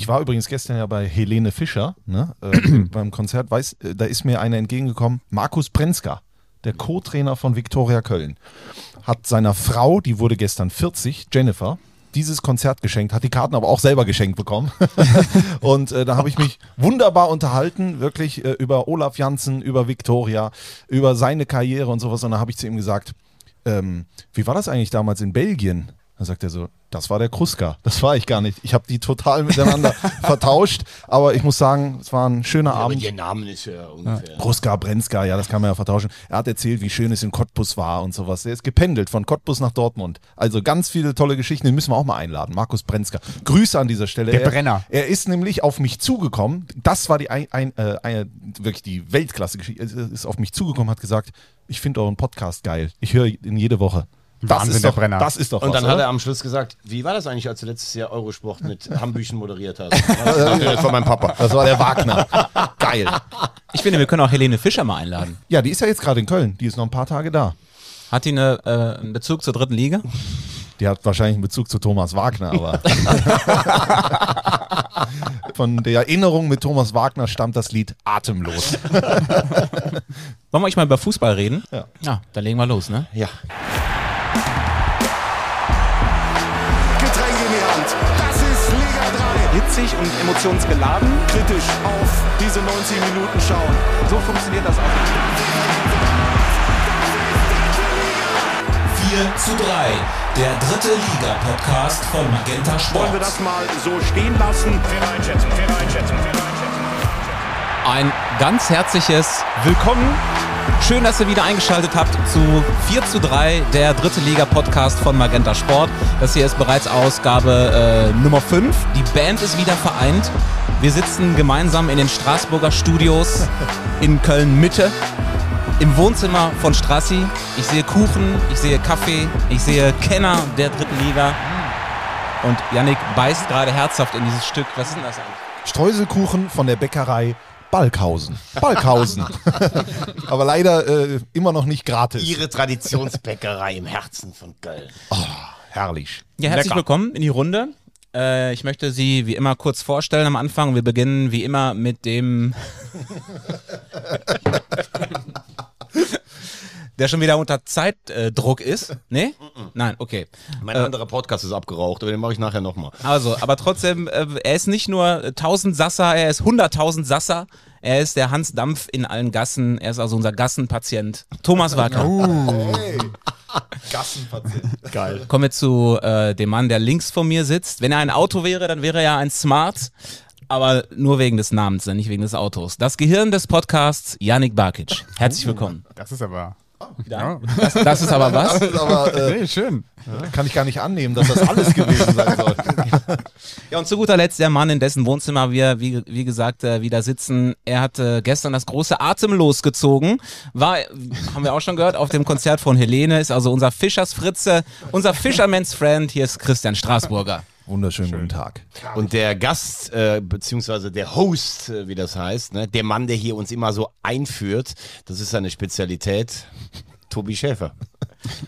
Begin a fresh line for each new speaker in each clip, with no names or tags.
Ich war übrigens gestern ja bei Helene Fischer ne, äh, beim Konzert. Weiß, äh, da ist mir einer entgegengekommen, Markus Prenzka, der Co-Trainer von Viktoria Köln, hat seiner Frau, die wurde gestern 40, Jennifer, dieses Konzert geschenkt, hat die Karten aber auch selber geschenkt bekommen. und äh, da habe ich mich wunderbar unterhalten, wirklich äh, über Olaf Janssen, über Viktoria, über seine Karriere und sowas. Und da habe ich zu ihm gesagt, ähm, wie war das eigentlich damals in Belgien? Dann sagt er so, das war der Kruska. Das war ich gar nicht. Ich habe die total miteinander vertauscht. Aber ich muss sagen, es war ein schöner
Ja, aber
Abend.
ihr Name ist ja ungefähr.
Kruska, Brenzka, ja, das kann man ja vertauschen. Er hat erzählt, wie schön es in Cottbus war und sowas. Er ist gependelt von Cottbus nach Dortmund. Also ganz viele tolle Geschichten, den müssen wir auch mal einladen. Markus Brenzka. Grüße an dieser Stelle.
Der
er,
Brenner.
Er ist nämlich auf mich zugekommen. Das war die ein, ein, äh, eine, wirklich die Weltklasse-Geschichte. Er ist auf mich zugekommen, hat gesagt, ich finde euren Podcast geil. Ich höre ihn jede Woche. Das
Wahnsinn,
ist
der
doch,
Brenner.
Das ist doch
Und
was,
dann
oder?
hat er am Schluss gesagt, wie war das eigentlich, als du letztes Jahr Eurosport mit Hambüchen moderiert hast? Das von meinem Papa.
Das war der Wagner. Geil.
Ich finde, wir können auch Helene Fischer mal einladen.
Ja, die ist ja jetzt gerade in Köln. Die ist noch ein paar Tage da.
Hat die eine, äh, einen Bezug zur dritten Liga?
Die hat wahrscheinlich einen Bezug zu Thomas Wagner, aber. Von der Erinnerung mit Thomas Wagner stammt das Lied Atemlos.
Wollen wir euch mal über Fußball reden?
Ja.
Ja, dann legen wir los, ne?
Ja.
Hitzig und emotionsgeladen.
Kritisch auf diese 90 Minuten schauen.
So funktioniert das auch.
4 zu 3, der dritte Liga-Podcast von Magenta Sport.
Wollen wir das mal so stehen lassen?
Ein ganz herzliches Willkommen. Schön, dass ihr wieder eingeschaltet habt zu 4 zu 3, der dritte Liga-Podcast von Magenta Sport. Das hier ist bereits Ausgabe äh, Nummer 5. Die Band ist wieder vereint. Wir sitzen gemeinsam in den Straßburger Studios in Köln-Mitte. Im Wohnzimmer von Strassi. Ich sehe Kuchen, ich sehe Kaffee, ich sehe Kenner der dritten Liga. Und Yannick beißt gerade herzhaft in dieses Stück. Was ist denn das eigentlich?
Streuselkuchen von der Bäckerei Balkhausen. Balkhausen. aber leider äh, immer noch nicht gratis.
Ihre Traditionsbäckerei im Herzen von Köln.
Herrlich.
Ja, herzlich
Lecker.
willkommen in die Runde. Äh, ich möchte Sie wie immer kurz vorstellen am Anfang. Wir beginnen wie immer mit dem. der schon wieder unter Zeitdruck ist. Nee? Nein, okay.
Mein anderer Podcast ist abgeraucht, aber den mache ich nachher nochmal.
Also, aber trotzdem, äh, er ist nicht nur 1000 Sasser, er ist 100.000 Sasser. Er ist der Hans Dampf in allen Gassen. Er ist also unser Gassenpatient. Thomas Wacker.
Gassenpatient.
Geil.
Kommen wir zu äh, dem Mann, der links von mir sitzt. Wenn er ein Auto wäre, dann wäre er ein Smart. Aber nur wegen des Namens, nicht wegen des Autos. Das Gehirn des Podcasts, Yannick Barkic. Herzlich willkommen.
Das ist aber.
Ja. Das, das ist aber was?
aber äh,
Nee, schön.
kann ich gar nicht annehmen, dass das alles gewesen sein soll.
Ja, und zu guter Letzt der Mann, in dessen Wohnzimmer wir, wie, wie gesagt, äh, wieder sitzen. Er hat äh, gestern das große Atemlos gezogen. War, haben wir auch schon gehört, auf dem Konzert von Helene. Ist also unser Fischersfritze, unser Fisherman's Friend. Hier ist Christian Straßburger.
Wunderschönen guten Tag.
Und der Gast, äh, beziehungsweise der Host, äh, wie das heißt, ne, der Mann, der hier uns immer so einführt, das ist seine Spezialität, Tobi Schäfer.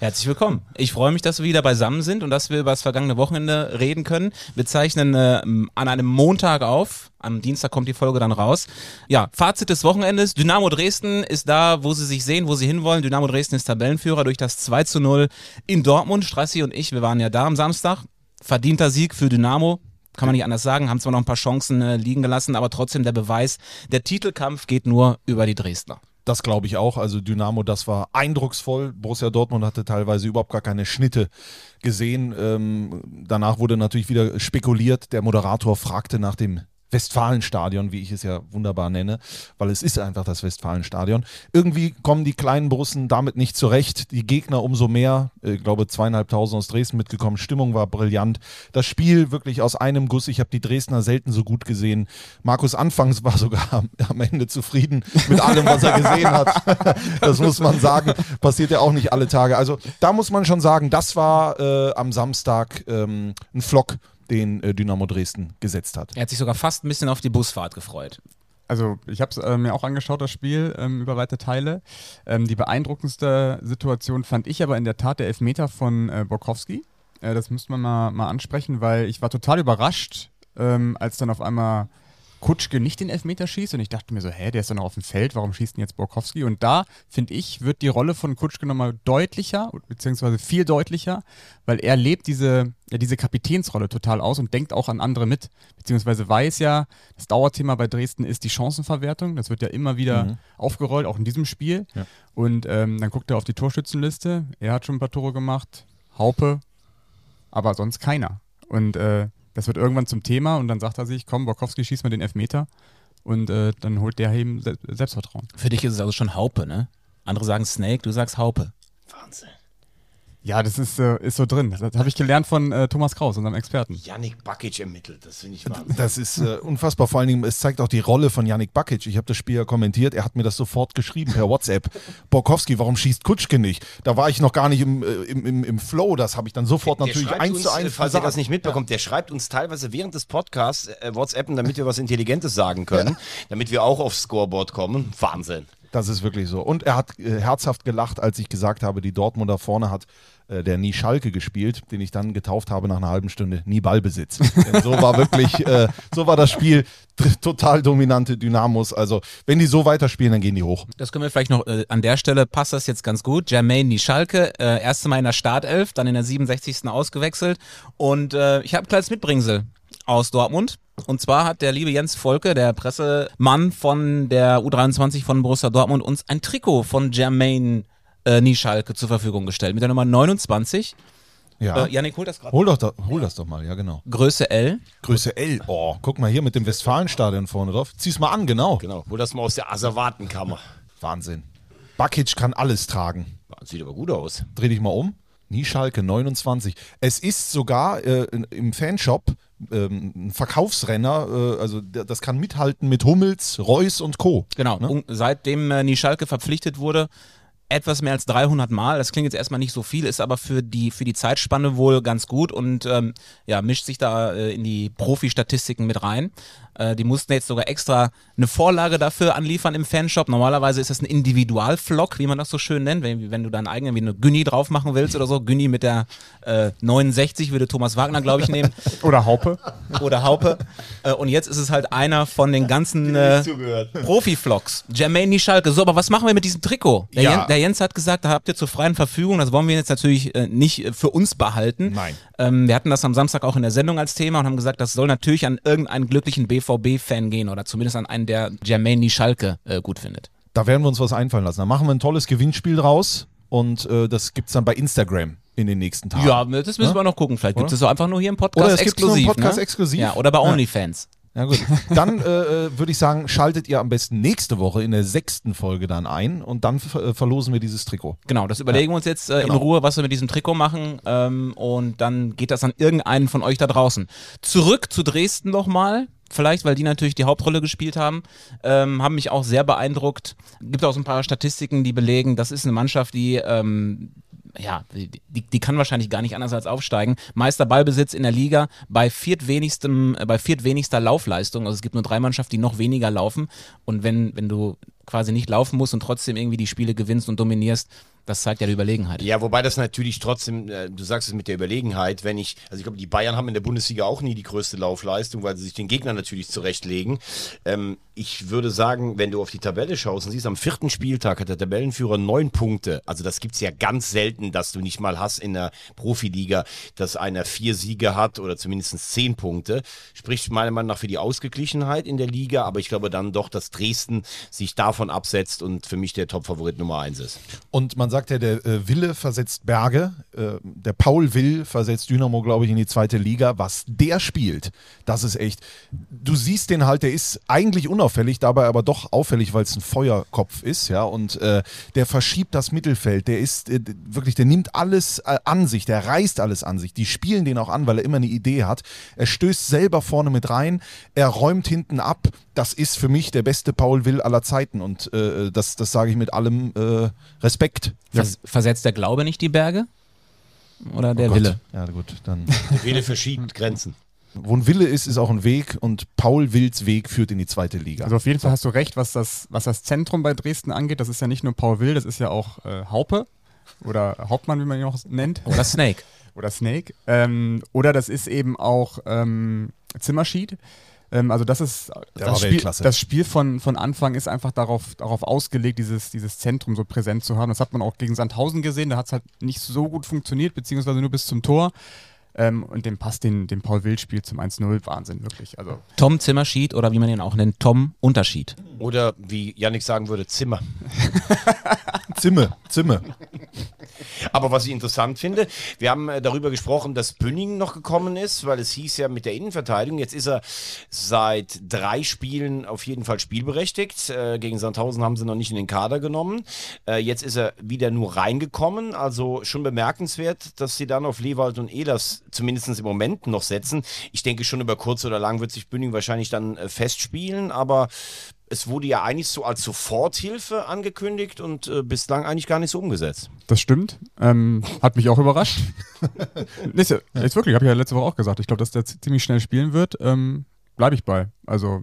Herzlich willkommen. Ich freue mich, dass wir wieder beisammen sind und dass wir über das vergangene Wochenende reden können. Wir zeichnen äh, an einem Montag auf. Am Dienstag kommt die Folge dann raus. Ja, Fazit des Wochenendes. Dynamo Dresden ist da, wo sie sich sehen, wo sie hinwollen. Dynamo Dresden ist Tabellenführer durch das 2 zu 0 in Dortmund. Strassi und ich, wir waren ja da am Samstag. Verdienter Sieg für Dynamo. Kann man nicht anders sagen, haben zwar noch ein paar Chancen äh, liegen gelassen, aber trotzdem der Beweis, der Titelkampf geht nur über die Dresdner.
Das glaube ich auch. Also Dynamo, das war eindrucksvoll. Borussia Dortmund hatte teilweise überhaupt gar keine Schnitte gesehen. Ähm, danach wurde natürlich wieder spekuliert. Der Moderator fragte nach dem Westfalenstadion, wie ich es ja wunderbar nenne, weil es ist einfach das Westfalenstadion. Irgendwie kommen die kleinen Borussen damit nicht zurecht. Die Gegner umso mehr. Ich glaube, zweieinhalbtausend aus Dresden mitgekommen. Stimmung war brillant. Das Spiel wirklich aus einem Guss. Ich habe die Dresdner selten so gut gesehen. Markus anfangs war sogar am, am Ende zufrieden mit allem, was er gesehen hat. Das muss man sagen. Passiert ja auch nicht alle Tage. Also da muss man schon sagen, das war äh, am Samstag ähm, ein Flock, den äh, Dynamo Dresden gesetzt hat.
Er hat sich sogar fast ein bisschen auf die Busfahrt gefreut.
Also ich habe es äh, mir auch angeschaut, das Spiel, ähm, über weite Teile. Ähm, die beeindruckendste Situation fand ich aber in der Tat der Elfmeter von äh, Borkowski. Äh, das müsste man mal, mal ansprechen, weil ich war total überrascht, ähm, als dann auf einmal Kutschke nicht den Elfmeter schießt und ich dachte mir so, hä, der ist doch noch auf dem Feld, warum schießt denn jetzt Borkowski? Und da, finde ich, wird die Rolle von Kutschke nochmal deutlicher, beziehungsweise viel deutlicher, weil er lebt diese, ja, diese Kapitänsrolle total aus und denkt auch an andere mit, beziehungsweise weiß ja, das Dauerthema bei Dresden ist die Chancenverwertung, das wird ja immer wieder
Mhm.
aufgerollt, auch in diesem Spiel.
Ja.
Und ähm, dann guckt er auf die Torschützenliste, er hat schon ein paar Tore gemacht, Haupe, aber sonst keiner. Und äh, das wird irgendwann zum Thema und dann sagt er sich, komm, Borkowski schießt mal den Elfmeter und äh, dann holt der eben Se Selbstvertrauen.
Für dich ist es also schon Haupe, ne? Andere sagen Snake, du sagst Haupe.
Wahnsinn.
Ja, das ist, äh, ist so drin. Das habe ich gelernt von äh, Thomas Kraus, unserem Experten.
Yannick Bakic ermittelt, das finde ich Wahnsinn.
Das ist äh, unfassbar. Vor allen Dingen, es zeigt auch die Rolle von Yannick Bakic. Ich habe das Spiel ja kommentiert. Er hat mir das sofort geschrieben per WhatsApp. Borkowski, warum schießt Kutschke nicht? Da war ich noch gar nicht im, äh, im, im, im Flow. Das habe ich dann sofort
Der
natürlich
schreibt
eins
uns,
zu
äh,
eins
falls ihr
gesagt.
das nicht mitbekommt, der schreibt uns teilweise während des Podcasts äh, WhatsAppen, damit wir was Intelligentes sagen können, damit wir auch aufs Scoreboard kommen. Wahnsinn.
Das ist wirklich so. Und er hat äh, herzhaft gelacht, als ich gesagt habe, die Dortmunder vorne hat äh, der Nie Schalke gespielt, den ich dann getauft habe nach einer halben Stunde Nie Ballbesitz. Denn so war wirklich, äh, so war das Spiel total dominante Dynamos. Also wenn die so weiterspielen, dann gehen die hoch.
Das können wir vielleicht noch, äh, an der Stelle passt das jetzt ganz gut. Jermaine Nischalke, äh, erste Mal in der Startelf, dann in der 67. ausgewechselt. Und äh, ich habe ein kleines Mitbringsel aus Dortmund. Und zwar hat der liebe Jens Volke, der Pressemann von der U23 von Borussia Dortmund, uns ein Trikot von Jermaine äh, Nischalke zur Verfügung gestellt. Mit der Nummer 29.
Ja.
Äh, Janik, hol das gerade.
Hol, doch da, hol das doch mal, ja genau.
Größe L.
Größe L. Oh, guck mal hier mit dem Westfalenstadion vorne drauf. Zieh's mal an, genau.
Genau, hol das mal aus der Asservatenkammer.
Wahnsinn. Bakic kann alles tragen.
Sieht aber gut aus.
Dreh dich mal um. Nieschalke 29. Es ist sogar äh, im Fanshop ähm, ein Verkaufsrenner, äh, also das kann mithalten mit Hummels, Reus und Co.
Genau,
Ne?
seitdem äh, Nischalke verpflichtet wurde, etwas mehr als 300 Mal. Das klingt jetzt erstmal nicht so viel, ist aber für die, für die Zeitspanne wohl ganz gut und ähm, ja, mischt sich da äh, in die Profi-Statistiken mit rein. Äh, die mussten jetzt sogar extra eine Vorlage dafür anliefern im Fanshop. Normalerweise ist das ein Individualflock, wie man das so schön nennt. Wenn, wenn du deinen eigenen, wie eine Günni drauf machen willst oder so. Günni mit der äh, 69 würde Thomas Wagner, glaube ich, nehmen.
Oder Haupe.
oder Haupe. Äh, und jetzt ist es halt einer von den ganzen äh, Profi-Vlogs. Jermaine Nischalke. So, aber was machen wir mit diesem Trikot? Der,
Ja.
Jens, der Jens hat gesagt, da habt ihr zur freien Verfügung. Das wollen wir jetzt natürlich äh, nicht für uns behalten.
Nein.
Ähm, wir hatten das am Samstag auch in der Sendung als Thema und haben gesagt, das soll natürlich an irgendeinen glücklichen BVB-Fan gehen oder zumindest an einen, der Jermaine Nischalke äh, gut findet.
Da werden wir uns was einfallen lassen. Da machen wir ein tolles Gewinnspiel draus und äh, das gibt's dann bei Instagram in den nächsten Tagen.
Ja, das müssen wir noch gucken. Vielleicht gibt es das auch einfach nur hier im Podcast
Oder es gibt's nur
exklusiv.
Podcast
ne?
exklusiv.
Ja, oder bei
Ja.
OnlyFans.
Ja gut. Dann äh, äh, würde ich sagen, schaltet ihr am besten nächste Woche in der sechsten Folge dann ein und dann äh, verlosen wir dieses Trikot.
Genau, das überlegen wir uns jetzt äh,
Genau.
in Ruhe, was wir mit diesem Trikot machen. Ähm, und dann geht das an irgendeinen von euch da draußen. Zurück zu Dresden nochmal. Vielleicht, weil die natürlich die Hauptrolle gespielt haben, ähm, haben mich auch sehr beeindruckt. Gibt auch so ein paar Statistiken, die belegen, das ist eine Mannschaft, die ähm, ja, die, die, kann wahrscheinlich gar nicht anders als aufsteigen. Meister Ballbesitz in der Liga bei viertwenigstem, äh, bei viertwenigster Laufleistung. Also es gibt nur drei Mannschaften, die noch weniger laufen. Und wenn, wenn du quasi nicht laufen musst und trotzdem irgendwie die Spiele gewinnst und dominierst, das zeigt ja die Überlegenheit.
Ja, wobei das natürlich trotzdem, äh, du sagst es mit der Überlegenheit, wenn ich, also ich glaube, die Bayern haben in der Bundesliga auch nie die größte Laufleistung, weil sie sich den Gegner natürlich zurechtlegen. Ähm, ich würde sagen, wenn du auf die Tabelle schaust und siehst, am vierten Spieltag hat der Tabellenführer neun Punkte. Also das gibt's ja ganz selten, dass du nicht mal hast in der Profiliga, dass einer vier Siege hat oder zumindest zehn Punkte. Spricht meiner Meinung nach für die Ausgeglichenheit in der Liga, aber ich glaube dann doch, dass Dresden sich davon absetzt und für mich der Topfavorit Nummer eins ist.
Und man sagt ja, der äh, Wille versetzt Berge. Äh, der Paul Will versetzt Dynamo, glaube ich, in die zweite Liga. Was der spielt, das ist echt. Du siehst den halt, der ist eigentlich unauffällig, dabei aber doch auffällig, weil es ein Feuerkopf ist, ja. Und äh, der verschiebt das Mittelfeld. Der ist äh, wirklich, der nimmt alles äh, an sich, der reißt alles an sich. Die spielen den auch an, weil er immer eine Idee hat. Er stößt selber vorne mit rein, er räumt hinten ab. Das ist für mich der beste Paul Will aller Zeiten. Und äh, das, das sage ich mit allem Respekt.
Vers versetzt der Glaube nicht die Berge? Oder der
Oh.
Wille?
Ja, gut, dann.
Der Wille verschiebt Grenzen.
Wo ein Wille ist, ist auch ein Weg und Paul Wills Weg führt in die zweite Liga.
Also auf jeden Fall hast du recht, was das, was das Zentrum bei Dresden angeht. Das ist ja nicht nur Paul Will, das ist ja auch äh, Haupe oder Hauptmann, wie man ihn auch nennt.
Oder Snake.
oder Snake. Ähm, oder das ist eben auch ähm, Zimmerschied. Ähm, also das ist das Spiel, das Spiel von, von Anfang ist einfach darauf, darauf ausgelegt, dieses, dieses Zentrum so präsent zu haben. Das hat man auch gegen Sandhausen gesehen, da hat es halt nicht so gut funktioniert, beziehungsweise nur bis zum Tor. Ähm, und dem Pass, den, den Paul Wild spielt zum 1-0, Wahnsinn, wirklich. Also
Tom Zimmerschied oder wie man ihn auch nennt, Tom Unterschied.
Oder wie Yannick sagen würde, Zimmer.
Zimme, Zimme.
Aber was ich interessant finde, wir haben äh, darüber gesprochen, dass Bünning noch gekommen ist, weil es hieß ja mit der Innenverteidigung. Jetzt ist er seit drei Spielen auf jeden Fall spielberechtigt. Äh, gegen Sandhausen haben sie noch nicht in den Kader genommen. Äh, jetzt ist er wieder nur reingekommen. Also schon bemerkenswert, dass sie dann auf Lewald und Ehlers zumindest im Moment noch setzen. Ich denke schon über kurz oder lang wird sich Bünning wahrscheinlich dann festspielen, aber es wurde ja eigentlich so als Soforthilfe angekündigt und äh, bislang eigentlich gar nicht so umgesetzt.
Das stimmt. Ähm, hat mich auch überrascht. ist, ja, ist wirklich, habe ich ja letzte Woche auch gesagt. Ich glaube, dass der ziemlich schnell spielen wird. Ähm, Bleibe ich bei. Also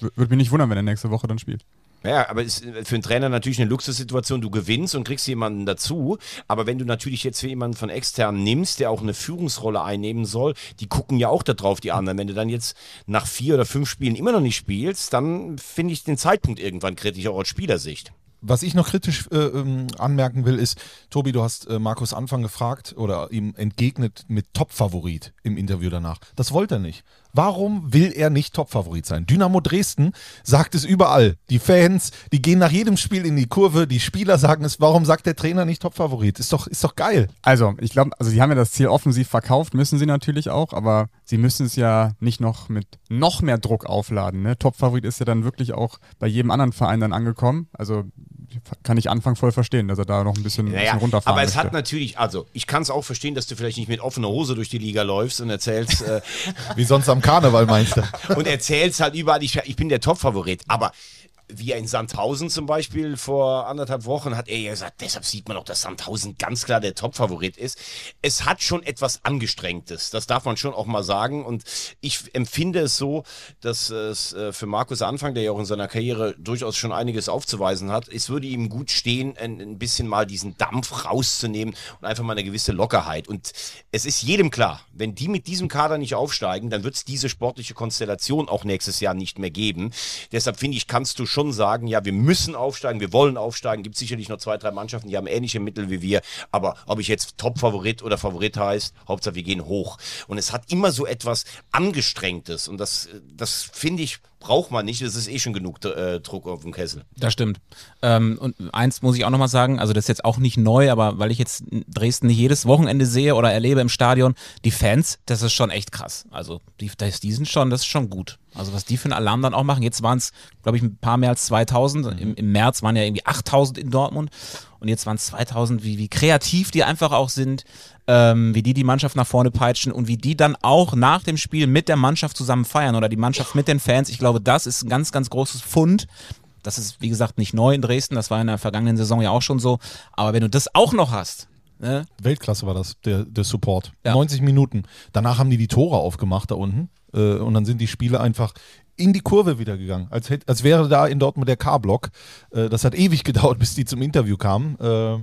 würde mich nicht wundern, wenn er nächste Woche dann spielt.
Ja, aber ist für einen Trainer natürlich eine Luxussituation. Du gewinnst und kriegst jemanden dazu. Aber wenn du natürlich jetzt für jemanden von extern nimmst, der auch eine Führungsrolle einnehmen soll, die gucken ja auch da drauf, die anderen. Wenn du dann jetzt nach vier oder fünf Spielen immer noch nicht spielst, dann finde ich den Zeitpunkt irgendwann kritisch, auch aus Spielersicht.
Was ich noch kritisch äh, ähm, anmerken will, ist, Tobi, du hast äh, Markus Anfang gefragt oder ihm entgegnet mit Top-Favorit im Interview danach. Das wollte er nicht. Warum will er nicht Top-Favorit sein? Dynamo Dresden sagt es überall. Die Fans, die gehen nach jedem Spiel in die Kurve, die Spieler sagen es. Warum sagt der Trainer nicht Top-Favorit? Ist doch, ist doch geil.
Also, ich glaube, also sie haben ja das Ziel offensiv verkauft, müssen sie natürlich auch, aber sie müssen es ja nicht noch mit noch mehr Druck aufladen. Ne? Top-Favorit ist ja dann wirklich auch bei jedem anderen Verein dann angekommen. Also kann ich Anfang voll verstehen, dass er da noch ein bisschen,
Naja,
bisschen runterfahren
aber es
möchte.
hat natürlich, also ich kann es auch verstehen, dass du vielleicht nicht mit offener Hose durch die Liga läufst und erzählst, äh,
Wie sonst am Karneval meinst du?
und erzählst halt überall, ich, ich bin der Top-Favorit. Aber wie er in Sandhausen zum Beispiel vor anderthalb Wochen hat er ja gesagt, deshalb sieht man auch, dass Sandhausen ganz klar der Top-Favorit ist. Es hat schon etwas Angestrengtes, das darf man schon auch mal sagen. Und ich empfinde es so, dass es äh, für Markus Anfang, der ja auch in seiner Karriere durchaus schon einiges aufzuweisen hat, es würde ihm gut stehen, ein, ein bisschen mal diesen Dampf rauszunehmen und einfach mal eine gewisse Lockerheit. Und es ist jedem klar, wenn die mit diesem Kader nicht aufsteigen, dann wird es diese sportliche Konstellation auch nächstes Jahr nicht mehr geben. Deshalb finde ich, kannst du schon sagen, ja, wir müssen aufsteigen, wir wollen aufsteigen. Gibt sicherlich noch zwei, drei Mannschaften, die haben ähnliche Mittel wie wir. Aber ob ich jetzt Top-Favorit oder Favorit heißt, Hauptsache wir gehen hoch. Und es hat immer so etwas Angestrengtes. Und das, das finde ich, braucht man nicht. Es ist eh schon genug äh, Druck auf dem Kessel.
Das stimmt. Ähm, und eins muss ich auch nochmal sagen, also das ist jetzt auch nicht neu, aber weil ich jetzt Dresden nicht jedes Wochenende sehe oder erlebe im Stadion, die Fans, das ist schon echt krass. Also die, die sind schon, das ist schon gut. Also was die für einen Alarm dann auch machen. Jetzt waren es, glaube ich, ein paar mehr als 2000. Im, Im März waren ja irgendwie 8000 in Dortmund und jetzt waren es 2000. Wie, wie kreativ die einfach auch sind, ähm, wie die die Mannschaft nach vorne peitschen und wie die dann auch nach dem Spiel mit der Mannschaft zusammen feiern oder die Mannschaft mit den Fans. Ich glaube, das ist ein ganz, ganz großes Fund. Das ist, wie gesagt, nicht neu in Dresden. Das war in der vergangenen Saison ja auch schon so. Aber wenn du das auch noch hast, ne?
Weltklasse war das, der, der Support.
Ja.
90 Minuten. Danach haben die die Tore aufgemacht da unten. Äh, und dann sind die Spiele einfach in die Kurve wieder gegangen. Als, hätt, als wäre da in Dortmund der K-Block. Äh, das hat ewig gedauert, bis die zum Interview kamen. Äh,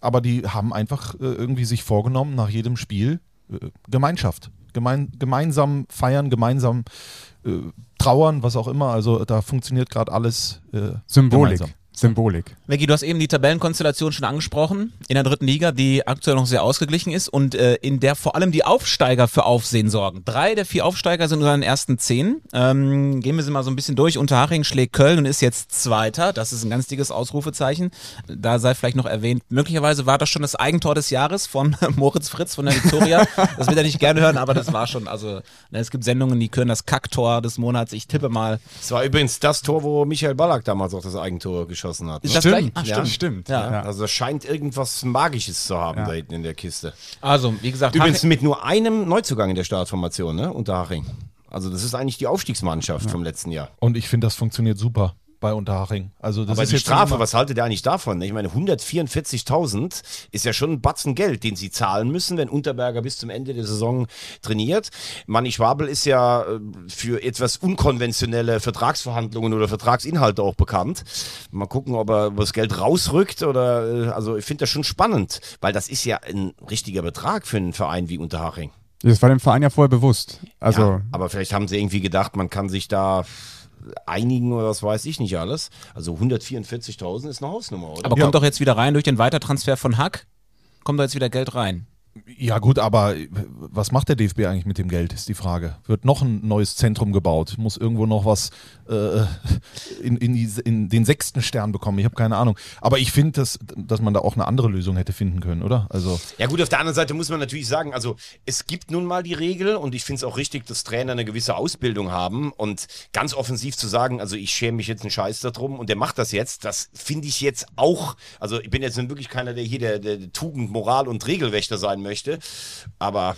aber die haben einfach äh, irgendwie sich vorgenommen, nach jedem Spiel äh, Gemeinschaft. Gemein, gemeinsam feiern, gemeinsam äh, trauern, was auch immer. Also da funktioniert gerade alles äh,
Symbolik.
gemeinsam.
Symbolik.
Maggie, du hast eben die Tabellenkonstellation schon angesprochen in der dritten Liga, die aktuell noch sehr ausgeglichen ist und äh, in der vor allem die Aufsteiger für Aufsehen sorgen. Drei der vier Aufsteiger sind unter den ersten zehn. Ähm, gehen wir sie mal so ein bisschen durch. Unterhaching schlägt Köln und ist jetzt Zweiter. Das ist ein ganz dickes Ausrufezeichen. Da sei vielleicht noch erwähnt, möglicherweise war das schon das Eigentor des Jahres von Moritz Fritz von der Viktoria. das will er nicht gerne hören, aber das war schon. Also ne, es gibt Sendungen, die können das Kacktor des Monats. Ich tippe mal.
Es war übrigens das Tor, wo Michael Ballack damals auch das Eigentor geschossen hat.
Ist das gleich? Ach,
Ja.
stimmt.
Stimmt.
Ja.
Also es scheint irgendwas Magisches zu haben
Ja.
da hinten in der Kiste.
Also, wie gesagt,
Übrigens mit nur einem Neuzugang in der Startformation, ne? Unterhaching. Also das ist eigentlich die Aufstiegsmannschaft vom letzten Jahr.
Und ich finde, das funktioniert super. Bei Unterhaching. Also das
Aber
ist
die Strafe, was haltet ihr eigentlich davon? Ich meine, 144.000 ist ja schon ein Batzen Geld, den sie zahlen müssen, wenn Unterberger bis zum Ende der Saison trainiert. Manni Schwabel ist ja äh, für etwas unkonventionelle Vertragsverhandlungen oder Vertragsinhalte auch bekannt. Mal gucken, ob er das Geld rausrückt oder, äh, also ich finde das schon spannend, weil das ist ja ein richtiger Betrag für einen Verein wie Unterhaching.
Das war dem Verein ja vorher bewusst. Also,
ja, aber vielleicht haben sie irgendwie gedacht, man kann sich da einigen oder was weiß ich nicht alles. Also 144.000 ist eine Hausnummer, oder?
Aber kommt doch jetzt wieder rein durch den Weitertransfer von Hack. Kommt da jetzt wieder Geld rein.
Ja gut, aber was macht der DFB eigentlich mit dem Geld, ist die Frage. Wird noch ein neues Zentrum gebaut? Muss irgendwo noch was äh, in, in, die, in den sechsten Stern bekommen? Ich habe keine Ahnung. Aber ich finde, dass, dass man da auch eine andere Lösung hätte finden können, oder? Also
Ja gut, auf der anderen Seite muss man natürlich sagen, also es gibt nun mal die Regel und ich finde es auch richtig, dass Trainer eine gewisse Ausbildung haben und ganz offensiv zu sagen, also ich schäme mich jetzt einen Scheiß darum und der macht das jetzt, das finde ich jetzt auch, also ich bin jetzt nun wirklich keiner, der hier der, der Tugend, Moral und Regelwächter sein möchte, aber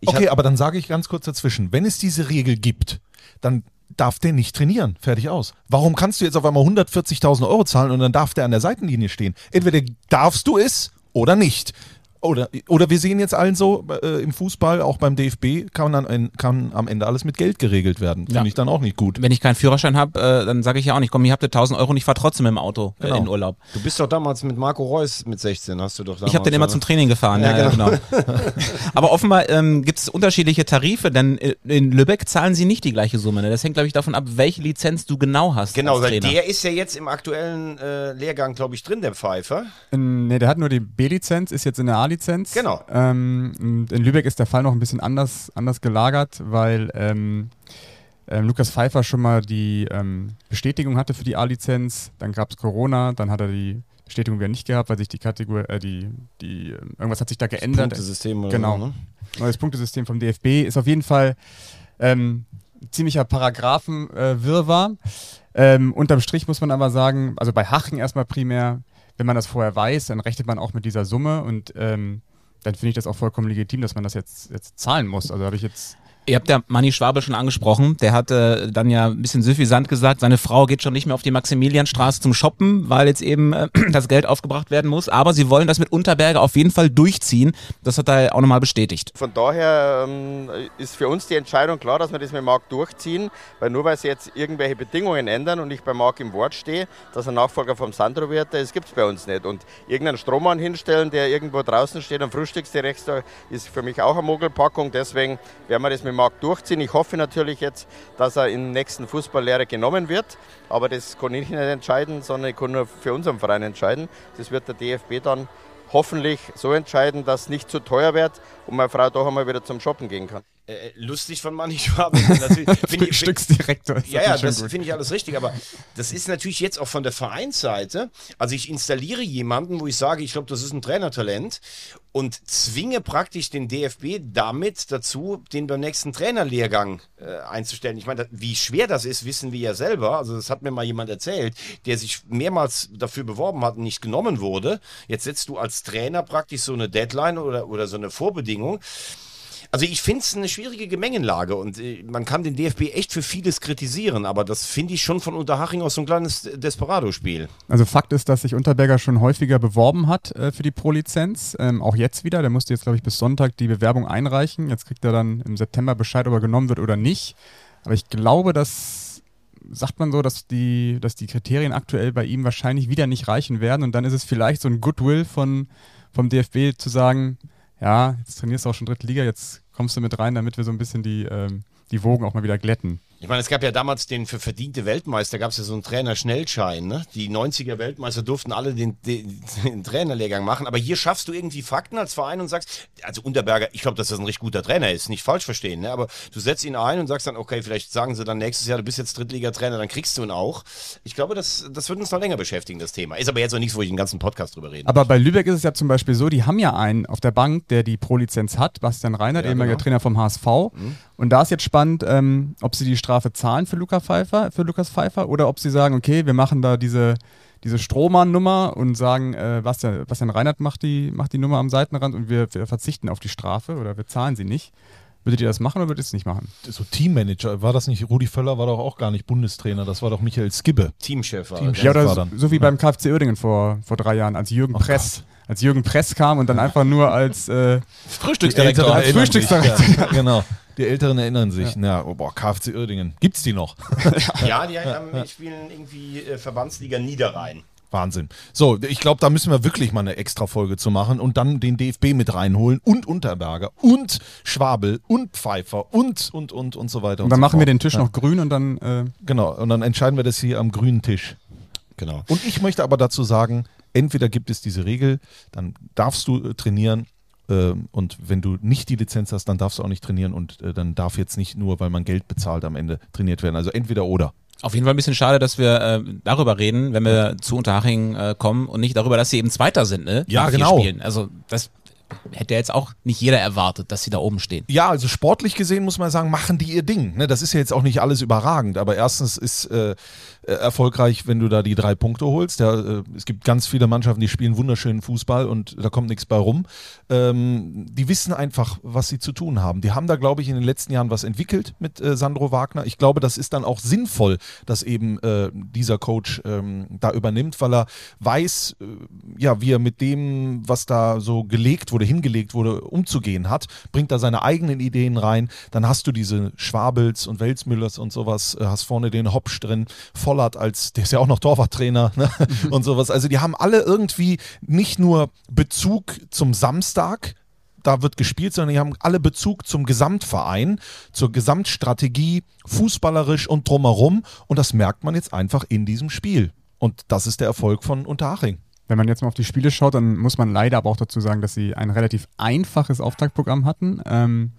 ich
okay, aber dann sage ich ganz kurz dazwischen, wenn es diese Regel gibt, dann darf der nicht trainieren. Fertig aus. Warum kannst du jetzt auf einmal 140.000 Euro zahlen und dann darf der an der Seitenlinie stehen? Entweder darfst du es oder nicht. Oder, oder wir sehen jetzt allen so, äh, im Fußball, auch beim DFB, kann, dann, kann am Ende alles mit Geld geregelt werden. Finde
Ja.
ich dann auch nicht gut.
Wenn ich keinen Führerschein habe, äh, dann sage ich ja auch nicht, komm, hier habt ihr 1000 Euro und ich fahre trotzdem im Auto äh,
Genau.
in Urlaub.
du bist doch damals mit Marco Reus mit 16, hast du doch damals
Ich habe den immer zum Training gefahren. Ja, ja, genau. Aber offenbar ähm, gibt es unterschiedliche Tarife, denn äh, in Lübeck zahlen sie nicht die gleiche Summe. Ne? Das hängt, glaube ich, davon ab, welche Lizenz du genau hast.
Genau,
als
weil
Trainer.
der ist ja jetzt im aktuellen äh, Lehrgang, glaube ich, drin, der Pfeifer.
in, nee, der hat nur die B-Lizenz, ist jetzt in der A-Lizenz.
Genau.
Ähm, in Lübeck ist der Fall noch ein bisschen anders, anders gelagert, weil ähm, ähm, Lukas Pfeiffer schon mal die ähm, Bestätigung hatte für die A-Lizenz. Dann gab es Corona, dann hat er die Bestätigung wieder nicht gehabt, weil sich die Kategorie, äh, die, die, ähm, irgendwas hat sich da geändert.
Punktesystem oder
Genau.
so, ne?
Neues Punktesystem vom DFB ist auf jeden Fall ähm, ziemlicher Paragraphenwirrwarr. Ähm, unterm Strich muss man aber sagen, also bei Hachen erstmal primär, wenn man das vorher weiß, dann rechnet man auch mit dieser Summe und ähm, dann finde ich das auch vollkommen legitim, dass man das jetzt, jetzt zahlen muss. Also habe ich jetzt
Ihr habt ja Manni Schwabe schon angesprochen. Der hat äh, dann ja ein bisschen süffisant gesagt, seine Frau geht schon nicht mehr auf die Maximilianstraße zum Shoppen, weil jetzt eben äh, das Geld aufgebracht werden muss. Aber sie wollen das mit Unterberger auf jeden Fall durchziehen. Das hat er auch nochmal bestätigt.
Von daher ähm, ist für uns die Entscheidung klar, dass wir das mit Marc durchziehen, weil nur weil sie jetzt irgendwelche Bedingungen ändern und ich bei Marc im Wort stehe, dass er Nachfolger vom Sandro wird, das gibt es bei uns nicht. Und irgendeinen Strohmann hinstellen, der irgendwo draußen steht am Frühstücksdirekt, da ist für mich auch eine Mogelpackung. Deswegen werden wir das mit Marc durchziehen. Ich hoffe natürlich jetzt, dass er in der nächsten Fußballlehre genommen wird, aber das kann ich nicht entscheiden, sondern ich kann nur für unseren Verein entscheiden. Das wird der DFB dann hoffentlich so entscheiden, dass es nicht zu teuer wird und meine Frau doch einmal wieder zum Shoppen gehen kann.
Äh, lustig von find
Frühstücksdirektor. ist
Ja, ja, das finde ich alles richtig, aber das ist natürlich jetzt auch von der Vereinsseite. Also ich installiere jemanden, wo ich sage, ich glaube, das ist ein Trainertalent und zwinge praktisch den DFB damit dazu, den beim nächsten Trainerlehrgang äh, einzustellen. Ich meine, wie schwer das ist, wissen wir ja selber. Also das hat mir mal jemand erzählt, der sich mehrmals dafür beworben hat und nicht genommen wurde. Jetzt setzt du als Trainer praktisch so eine Deadline oder, oder so eine Vorbedingung. Also ich finde es eine schwierige Gemengenlage und äh, man kann den DFB echt für vieles kritisieren, aber das finde ich schon von Unterhaching aus so ein kleines Desperado-Spiel.
Also Fakt ist, dass sich Unterberger schon häufiger beworben hat äh, für die Pro-Lizenz. Ähm, auch jetzt wieder. Der musste jetzt, glaube ich, bis Sonntag die Bewerbung einreichen. Jetzt kriegt er dann im September Bescheid, ob er genommen wird oder nicht. Aber ich glaube, dass sagt man so, dass die, dass die Kriterien aktuell bei ihm wahrscheinlich wieder nicht reichen werden. Und dann ist es vielleicht so ein Goodwill von, vom DFB zu sagen, ja, jetzt trainierst du auch schon dritte Liga, jetzt kommst du mit rein, damit wir so ein bisschen die, ähm, die Wogen auch mal wieder glätten.
Ich meine, es gab ja damals den für verdiente Weltmeister, gab es ja so einen Trainer-Schnellschein. Ne? Die 90er-Weltmeister durften alle den, den, den Trainerlehrgang machen. Aber hier schaffst du irgendwie Fakten als Verein und sagst, also Unterberger, ich glaube, dass das ein richtig guter Trainer ist, nicht falsch verstehen. Ne? Aber du setzt ihn ein und sagst dann, okay, vielleicht sagen sie dann nächstes Jahr, du bist jetzt Drittligatrainer, dann kriegst du ihn auch. Ich glaube, das, das wird uns noch länger beschäftigen, das Thema. Ist aber jetzt auch nichts, wo ich den ganzen Podcast drüber rede.
Aber bei Lübeck ist es ja zum Beispiel so, die haben ja einen auf der Bank, der die Pro-Lizenz hat, Bastian Reinhardt,
Ja,
ehemaliger
genau.
Trainer vom HSV. Und da ist jetzt spannend, ähm, ob sie die Strafe zahlen für, Luca Pfeiffer, für Lukas Pfeiffer oder ob sie sagen, okay, wir machen da diese, diese Strohmann-Nummer und sagen, äh, Bastian, Bastian Reinhardt macht die, macht die Nummer am Seitenrand und wir, wir verzichten auf die Strafe oder wir zahlen sie nicht. Würdet ihr das machen oder würdet ihr es nicht machen?
So Teammanager, war das nicht, Rudi Völler war doch auch gar nicht Bundestrainer, das war doch Michael Skibbe.
Teamchef war
Teamchef.
Ja,
war
oder so,
dann.
so wie beim KfC Uerdingen vor, vor drei Jahren, als Jürgen Press. Als Jürgen Press kam und dann einfach nur als äh,
Frühstücksdirektor.
als Frühstücksdirektor.
Ja, genau. Die Älteren erinnern sich. Ja. oh, boah, KfC Uerdingen. Gibt's die noch?
Ja, die haben, die spielen irgendwie äh, Verbandsliga Niederrhein.
Wahnsinn. So, ich glaube, da müssen wir wirklich mal eine extra Folge zu machen und dann den DFB mit reinholen und Unterberger und Schwabel und Pfeiffer und, und, und, und so weiter.
Und dann
so
machen wir
fort.
den Tisch
Ja,
noch grün und dann äh,
Genau, und dann entscheiden wir das hier am grünen Tisch.
Genau.
Und ich möchte aber dazu sagen, entweder gibt es diese Regel, dann darfst du äh, trainieren ähm, und wenn du nicht die Lizenz hast, dann darfst du auch nicht trainieren und äh, dann darf jetzt nicht nur, weil man Geld bezahlt, am Ende trainiert werden. Also entweder oder.
Auf jeden Fall ein bisschen schade, dass wir äh, darüber reden, wenn wir zu Unterhaching äh, kommen und nicht darüber, dass sie eben Zweiter sind, ne?
Ja, genau.
Spielen. Also das hätte jetzt auch nicht jeder erwartet, dass sie da oben stehen.
Ja, also sportlich gesehen muss man sagen, machen die ihr Ding. Ne? Das ist ja jetzt auch nicht alles überragend, aber erstens ist äh, erfolgreich, wenn du da die drei Punkte holst. Ja, äh, es gibt ganz viele Mannschaften, die spielen wunderschönen Fußball und da kommt nichts bei rum. Ähm, die wissen einfach, was sie zu tun haben. Die haben da, glaube ich, in den letzten Jahren was entwickelt mit äh, Sandro Wagner. Ich glaube, das ist dann auch sinnvoll, dass eben äh, dieser Coach ähm, da übernimmt, weil er weiß, äh, ja, wie er mit dem, was da so gelegt wurde, hingelegt wurde, umzugehen hat, bringt da seine eigenen Ideen rein. Dann hast du diese Schwabels und Welsmüllers und sowas, äh, hast vorne den Hopsch drin, Vollert als, der ist ja auch noch Torwarttrainer ne? und sowas. Also die haben alle irgendwie nicht nur Bezug zum Samstag, da wird gespielt, sondern die haben alle Bezug zum Gesamtverein, zur Gesamtstrategie, fußballerisch und drumherum. Und das merkt man jetzt einfach in diesem Spiel. Und das ist der Erfolg von Unterhaching.
Wenn man jetzt mal auf die Spiele schaut, dann muss man leider aber auch dazu sagen, dass sie ein relativ einfaches Auftaktprogramm hatten. Ähm,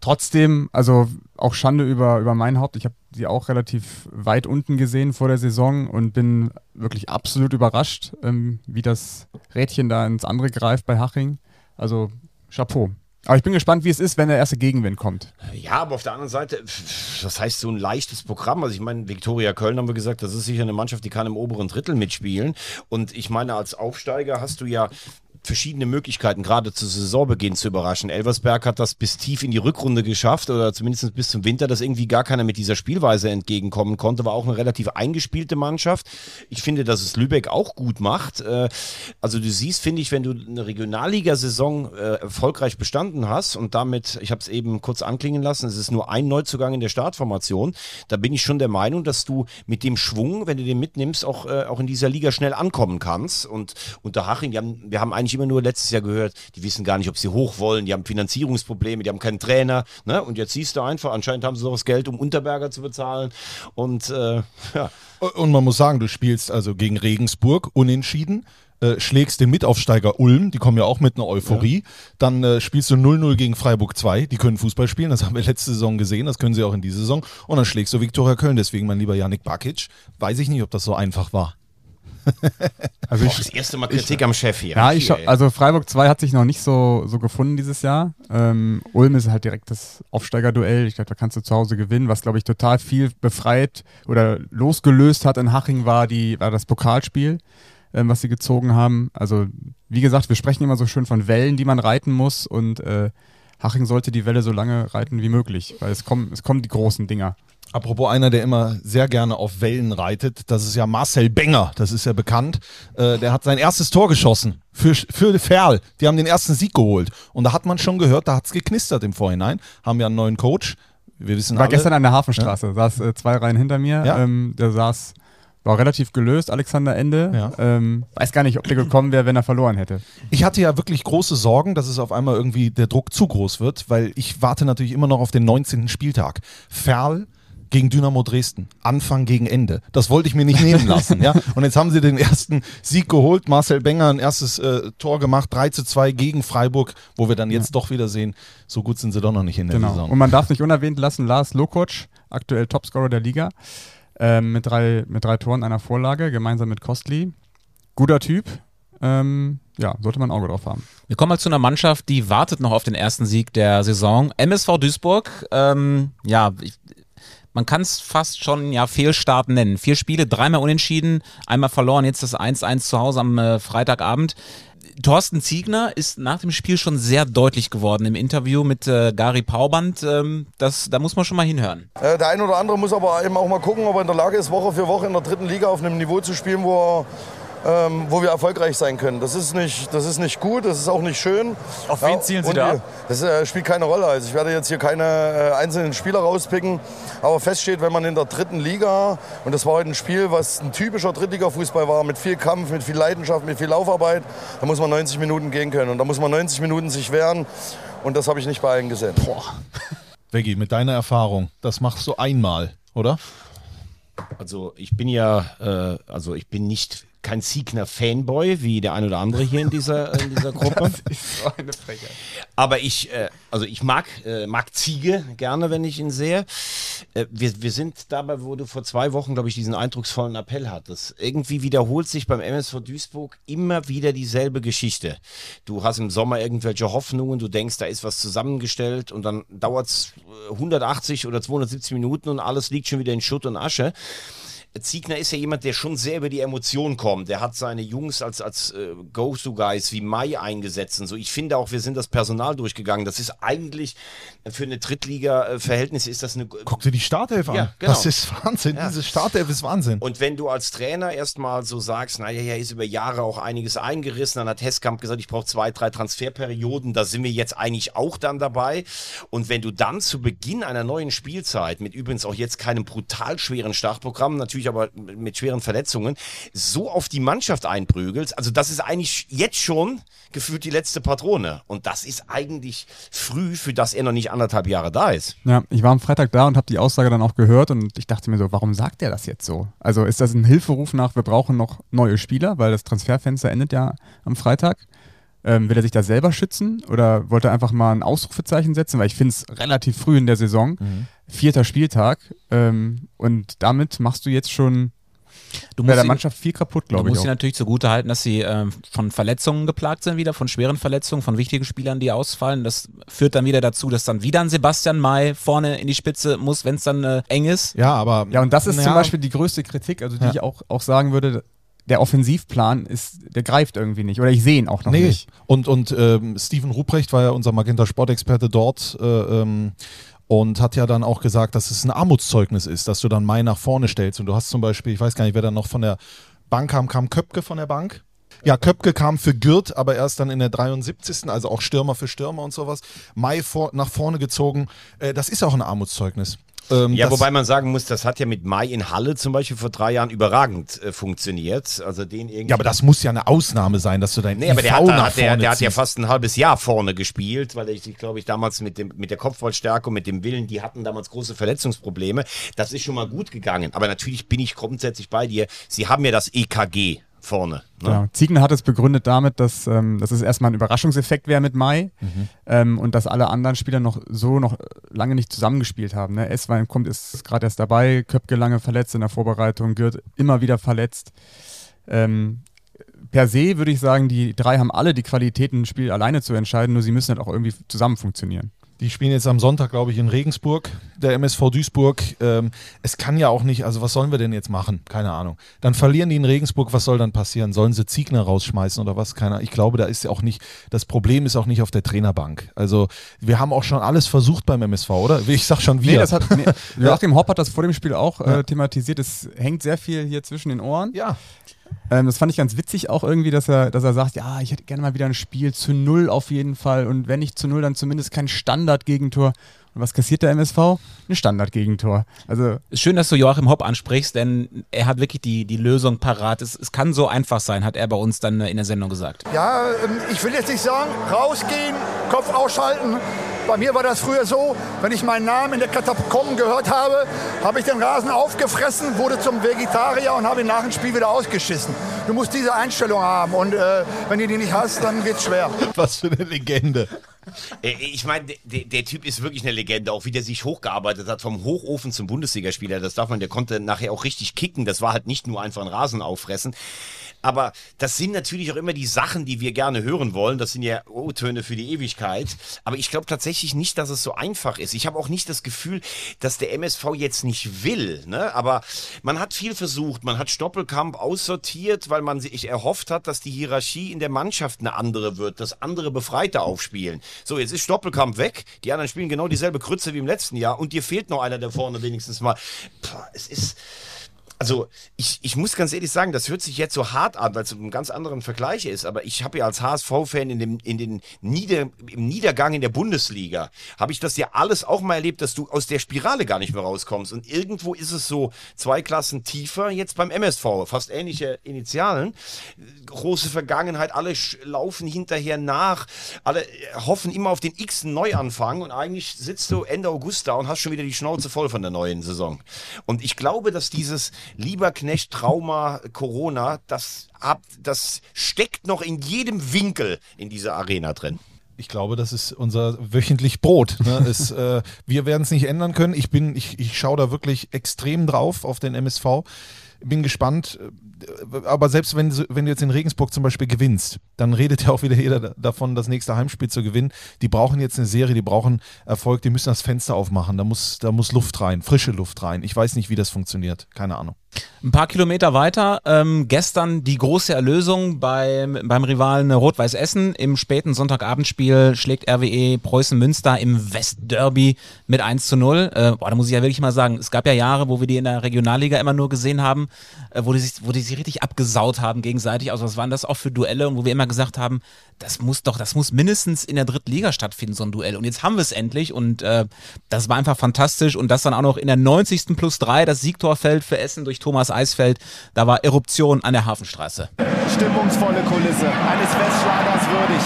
trotzdem, also auch Schande über, über mein Haupt. Ich habe sie auch relativ weit unten gesehen vor der Saison und bin wirklich absolut überrascht, ähm, wie das Rädchen da ins andere greift bei Haching. Also Chapeau. Aber ich bin gespannt, wie es ist, wenn der erste Gegenwind kommt.
Ja, aber auf der anderen Seite, das heißt so ein leichtes Programm. Also ich meine, Viktoria Köln haben wir gesagt, das ist sicher eine Mannschaft, die kann im oberen Drittel mitspielen. Und ich meine, als Aufsteiger hast du ja verschiedene Möglichkeiten, gerade zu Saisonbeginn zu überraschen. Elversberg hat das bis tief in die Rückrunde geschafft oder zumindest bis zum Winter, dass irgendwie gar keiner mit dieser Spielweise entgegenkommen konnte. War auch eine relativ eingespielte Mannschaft. Ich finde, dass es Lübeck auch gut macht. Äh, Also du siehst, finde ich, wenn du eine Regionalligasaison äh, erfolgreich bestanden hast und damit, ich habe es eben kurz anklingen lassen, es ist nur ein Neuzugang in der Startformation, da bin ich schon der Meinung, dass du mit dem Schwung, wenn du den mitnimmst, auch, äh, auch in dieser Liga schnell ankommen kannst. Und unter Haching, wir haben eigentlich immer nur letztes Jahr gehört, die wissen gar nicht, ob sie hoch wollen, die haben Finanzierungsprobleme, die haben keinen Trainer. Ne? Und jetzt siehst du einfach, anscheinend haben sie noch das Geld, um Unterberger zu bezahlen. Und äh, ja,
Und man muss sagen, du spielst also gegen Regensburg unentschieden. Äh, schlägst den Mitaufsteiger Ulm, die kommen ja auch mit einer Euphorie. Dann äh, spielst du 0-0 gegen Freiburg 2, die können Fußball spielen, das haben wir letzte Saison gesehen, das können sie auch in dieser Saison. Und dann schlägst du Viktoria Köln, deswegen mein lieber Janik Bakic, weiß ich nicht, ob das so einfach war.
Also
das erste Mal Kritik am Chef hier.
Ja, ich
Hier,
also Freiburg 2 hat sich noch nicht so, so gefunden dieses Jahr. Ähm, Ulm ist halt direkt das Aufsteigerduell. Ich glaube, da kannst du zu Hause gewinnen. Was, glaube ich, total viel befreit oder losgelöst hat in Haching war, die, war das Pokalspiel, ähm, was sie gezogen haben. Also, wie gesagt, wir sprechen immer so schön von Wellen, die man reiten muss und äh, Haching sollte die Welle so lange reiten wie möglich, weil es kommen, es kommen die großen Dinger.
Apropos einer, der immer sehr gerne auf Wellen reitet, das ist ja Marcel Benger, das ist ja bekannt. Äh, der hat sein erstes Tor geschossen für, für Ferl. Die haben den ersten Sieg geholt. Und da hat man schon gehört, da hat es geknistert im Vorhinein. Haben ja einen neuen Coach. Wir wissen
War
alle,
gestern an der Hafenstraße, saß äh, zwei Reihen hinter mir.
Ja.
Ähm, der saß, war relativ gelöst, Alexander Ende.
Ja.
Ähm, weiß gar nicht, ob der gekommen wäre, wenn er verloren hätte.
Ich hatte ja wirklich große Sorgen, dass es auf einmal irgendwie der Druck zu groß wird, weil ich warte natürlich immer noch auf den 19. Spieltag. Ferl gegen Dynamo Dresden. Anfang gegen Ende. Das wollte ich mir nicht nehmen lassen. ja? Und jetzt haben sie den ersten Sieg geholt. Marcel Benger ein erstes äh, Tor gemacht, 3 zu 2 gegen Freiburg, wo wir dann jetzt doch wieder sehen, so gut sind sie doch noch nicht in der
Genau.
Saison.
Und man darf nicht unerwähnt lassen, Lars Lokoc, aktuell Topscorer der Liga, ähm, mit, drei, mit drei Toren, einer Vorlage, gemeinsam mit Kostli. Guter Typ. Ähm, ja, sollte man ein Auge drauf haben.
Wir kommen mal zu einer Mannschaft, die wartet noch auf den ersten Sieg der Saison. MSV Duisburg, ähm, ja, ich, man kann es fast schon ja Fehlstart nennen. Vier Spiele, dreimal unentschieden, einmal verloren, jetzt das 1-1 zu Hause am äh, Freitagabend. Thorsten Ziegner ist nach dem Spiel schon sehr deutlich geworden im Interview mit äh, Gary Pauband. Ähm, das, da muss man schon mal hinhören.
Äh, der ein oder andere muss aber eben auch mal gucken, ob er in der Lage ist, Woche für Woche in der dritten Liga auf einem Niveau zu spielen, wo er ähm, wo wir erfolgreich sein können. Das ist nicht, das ist nicht gut, das ist auch nicht schön.
Auf wen zielen Sie
und
da?
die- Das äh, spielt keine Rolle. Also ich werde jetzt hier keine äh, einzelnen Spieler rauspicken. Aber fest steht, wenn man in der dritten Liga, und das war heute ein Spiel, was ein typischer Drittliga-Fußball war, mit viel Kampf, mit viel Leidenschaft, mit viel Laufarbeit, da muss man 90 Minuten gehen können. Und da muss man 90 Minuten sich wehren. Und das habe ich nicht bei allen gesehen.
Veggie, mit deiner Erfahrung, das machst du einmal, oder?
Also ich bin ja, äh, also ich bin nicht kein Siegner Fanboy, wie der ein oder andere hier in dieser, in dieser Gruppe.
ist so eine Frechheit.
Aber ich, äh, also ich mag, äh, mag Ziege gerne, wenn ich ihn sehe. Äh, wir, wir sind dabei, wo du vor zwei Wochen, glaube ich, diesen eindrucksvollen Appell hattest. Irgendwie wiederholt sich beim MSV Duisburg immer wieder dieselbe Geschichte. Du hast im Sommer irgendwelche Hoffnungen, du denkst, da ist was zusammengestellt und dann dauert es 180 oder 270 Minuten und alles liegt schon wieder in Schutt und Asche. Ziegner ist ja jemand, der schon sehr über die Emotionen kommt. Der hat seine Jungs als, als äh, Go-To-Guys wie Mai eingesetzt und so. Ich finde auch, wir sind das Personal durchgegangen. Das ist eigentlich äh, für eine Drittliga-Verhältnis ist das eine.
Guck dir die Startelf an.
Ja, genau.
Das ist Wahnsinn.
Ja.
Diese Startelf ist Wahnsinn.
Und wenn du als Trainer erstmal so sagst, naja, ja, ist über Jahre auch einiges eingerissen, dann hat Hesskamp gesagt, ich brauche zwei, drei Transferperioden, da sind wir jetzt eigentlich auch dann dabei. Und wenn du dann zu Beginn einer neuen Spielzeit, mit übrigens auch jetzt keinem brutal schweren Startprogramm, natürlich aber mit schweren Verletzungen, so auf die Mannschaft einprügelst, also das ist eigentlich jetzt schon gefühlt die letzte Patrone. Und das ist eigentlich früh, für das er noch nicht anderthalb Jahre da ist.
Ja, ich war am Freitag da und habe die Aussage dann auch gehört und ich dachte mir so, warum sagt er das jetzt so? Also ist das ein Hilferuf nach, wir brauchen noch neue Spieler, weil das Transferfenster endet ja am Freitag. Ähm, will er sich da selber schützen oder wollte er einfach mal ein Ausrufezeichen setzen? Weil ich finde es relativ früh in der Saison, vierter Spieltag ähm, und damit machst du jetzt schon
Du
bei
musst
der Mannschaft viel kaputt,
Du
glaube ich.
musst ihnen
Auch.
natürlich zugute halten, dass sie ähm, von Verletzungen geplagt sind wieder, von schweren Verletzungen, von wichtigen Spielern, die ausfallen. Das führt dann wieder dazu, dass dann wieder ein Sebastian May vorne in die Spitze muss, wenn es dann äh, eng ist.
Ja, aber.
Ja, und das ist
Ja.
zum Beispiel die größte Kritik, also die
Ja.
ich auch, auch sagen würde, der Offensivplan ist, der greift irgendwie nicht. Oder ich sehe ihn auch noch
nee.
nicht.
Und, und ähm, Steven Ruprecht war ja unser Magenta Sportexperte dort äh, ähm, und hat ja dann auch gesagt, dass es ein Armutszeugnis ist, dass du dann Mai nach vorne stellst. Und du hast zum Beispiel, ich weiß gar nicht, wer dann noch von der Bank kam, kam Köpke von der Bank. Ja, Köpke kam für Gürt, aber erst dann in der 73. Also auch Stürmer für Stürmer und sowas. Mai vor, nach vorne gezogen. Äh, das ist auch ein Armutszeugnis. Ähm,
Ja, wobei man sagen muss, das hat ja mit Mai in Halle zum Beispiel vor drei Jahren überragend äh, funktioniert. Also den irgendwie.
ja, aber das muss ja eine Ausnahme sein, dass du dein
Nee, aber der,
IV
hat, da- hat, der, der hat ja fast ein halbes Jahr vorne gespielt, weil ich, glaube ich, damals mit, dem, mit der Kopfballstärke und mit dem Willen, die hatten damals große Verletzungsprobleme. Das ist schon mal gut gegangen. Aber natürlich bin ich grundsätzlich bei dir. Sie haben ja das EKG vorne. Ne?
Genau. Ziegner hat es begründet damit, dass, ähm, dass es erstmal ein Überraschungseffekt wäre mit Mai ähm, und dass alle anderen Spieler noch so noch lange nicht zusammengespielt haben. Ne? Esswein kommt, ist gerade erst dabei, Köpke lange verletzt in der Vorbereitung, Gürt immer wieder verletzt. Ähm, per se würde ich sagen, die drei haben alle die Qualitäten, ein Spiel alleine zu entscheiden, nur sie müssen halt auch irgendwie zusammen funktionieren.
Die spielen jetzt am Sonntag, glaube ich, in Regensburg, der MSV Duisburg. Ähm, es kann ja auch nicht, also was sollen wir denn jetzt machen? Keine Ahnung. Dann verlieren die in Regensburg, was soll dann passieren? Sollen sie Ziegner rausschmeißen oder was? Keine Ahnung. Ich glaube, da ist ja auch nicht, das Problem ist auch nicht auf der Trainerbank. Also wir haben auch schon alles versucht beim MSV, oder? Ich sag schon wir.
Nee, das hat, nee, Joachim Hopp hat das vor dem Spiel auch äh, thematisiert. Es hängt sehr viel hier zwischen den Ohren.
ja.
Ähm, das fand ich ganz witzig auch irgendwie, dass er, dass er sagt, ja, ich hätte gerne mal wieder ein Spiel zu null auf jeden Fall und wenn nicht zu null, dann zumindest kein Standardgegentor. Und was kassiert der MSV? Ein Standardgegentor. Also
Ist schön, dass du Joachim Hopp ansprichst, denn er hat wirklich die, die Lösung parat. Es, es kann so einfach sein, hat er bei uns dann in der Sendung gesagt.
Ja, ähm, ich will jetzt nicht sagen, rausgehen, Kopf ausschalten. Bei mir war das früher so, wenn ich meinen Namen in der Katakomben gehört habe, habe ich den Rasen aufgefressen, wurde zum Vegetarier und habe ihn nach dem Spiel wieder ausgeschissen. Du musst diese Einstellung haben und äh, wenn du die nicht hast, dann geht's schwer.
Was für eine Legende.
Äh, Ich meine, der, der Typ ist wirklich eine Legende, auch wie der sich hochgearbeitet hat, vom Hochofen zum Bundesligaspieler. Das darf man, der konnte nachher auch richtig kicken. Das war halt nicht nur einfach ein Rasen auffressen. Aber das sind natürlich auch immer die Sachen, die wir gerne hören wollen. Das sind ja O-Töne für die Ewigkeit. Aber ich glaube tatsächlich nicht, dass es so einfach ist. Ich habe auch nicht das Gefühl, dass der MSV jetzt nicht will. Ne? Aber man hat viel versucht. Man hat Stoppelkamp aussortiert, weil man sich erhofft hat, dass die Hierarchie in der Mannschaft eine andere wird, dass andere Befreite aufspielen. So, jetzt ist Stoppelkamp weg. Die anderen spielen genau dieselbe Krütze wie im letzten Jahr. Und dir fehlt noch einer der vorne wenigstens mal. Puh, es ist also ich, ich muss ganz ehrlich sagen, das hört sich jetzt so hart an, weil es ein ganz anderen Vergleich ist, aber ich habe ja als HSV-Fan in dem, in den Nieder, im Niedergang in der Bundesliga, habe ich das ja alles auch mal erlebt, dass du aus der Spirale gar nicht mehr rauskommst. Und irgendwo ist es so zwei Klassen tiefer, jetzt beim MSV, fast ähnliche Initialen, große Vergangenheit, alle laufen hinterher nach, alle hoffen immer auf den x Neuanfang und eigentlich sitzt du Ende August da und hast schon wieder die Schnauze voll von der neuen Saison. Und ich glaube, dass dieses Lieberknecht Trauma Corona, das, ab, das steckt noch in jedem Winkel in dieser Arena drin.
Ich glaube, das ist unser wöchentlich Brot. Ne? es, äh, wir werden es nicht ändern können. Ich bin, ich, ich schaue da wirklich extrem drauf auf den MSV. Bin gespannt. Aber selbst wenn, wenn du jetzt in Regensburg zum Beispiel gewinnst, dann redet ja auch wieder jeder davon, das nächste Heimspiel zu gewinnen. Die brauchen jetzt eine Serie, die brauchen Erfolg, die müssen das Fenster aufmachen. Da muss, da muss Luft rein, frische Luft rein. Ich weiß nicht, wie das funktioniert. Keine Ahnung.
Ein paar Kilometer weiter, ähm, gestern die große Erlösung beim, beim Rivalen Rot-Weiß Essen. Im späten Sonntagabendspiel schlägt RWE Preußen Münster im Westderby mit 1 zu 0. Äh, boah, da muss ich ja wirklich mal sagen, es gab ja Jahre, wo wir die in der Regionalliga immer nur gesehen haben, äh, wo, die sich, wo die sich richtig abgesaut haben gegenseitig. Also was waren das auch für Duelle und wo wir immer gesagt haben, das muss doch, das muss mindestens in der dritten Liga stattfinden, so ein Duell. Und jetzt haben wir es endlich und äh, das war einfach fantastisch und das dann auch noch in der 90. plus 3 das Siegtor fällt für Essen durch Thomas Eisfeld. Da war Eruption an der Hafenstraße.
Stimmungsvolle Kulisse, eines Festschlagers würdig.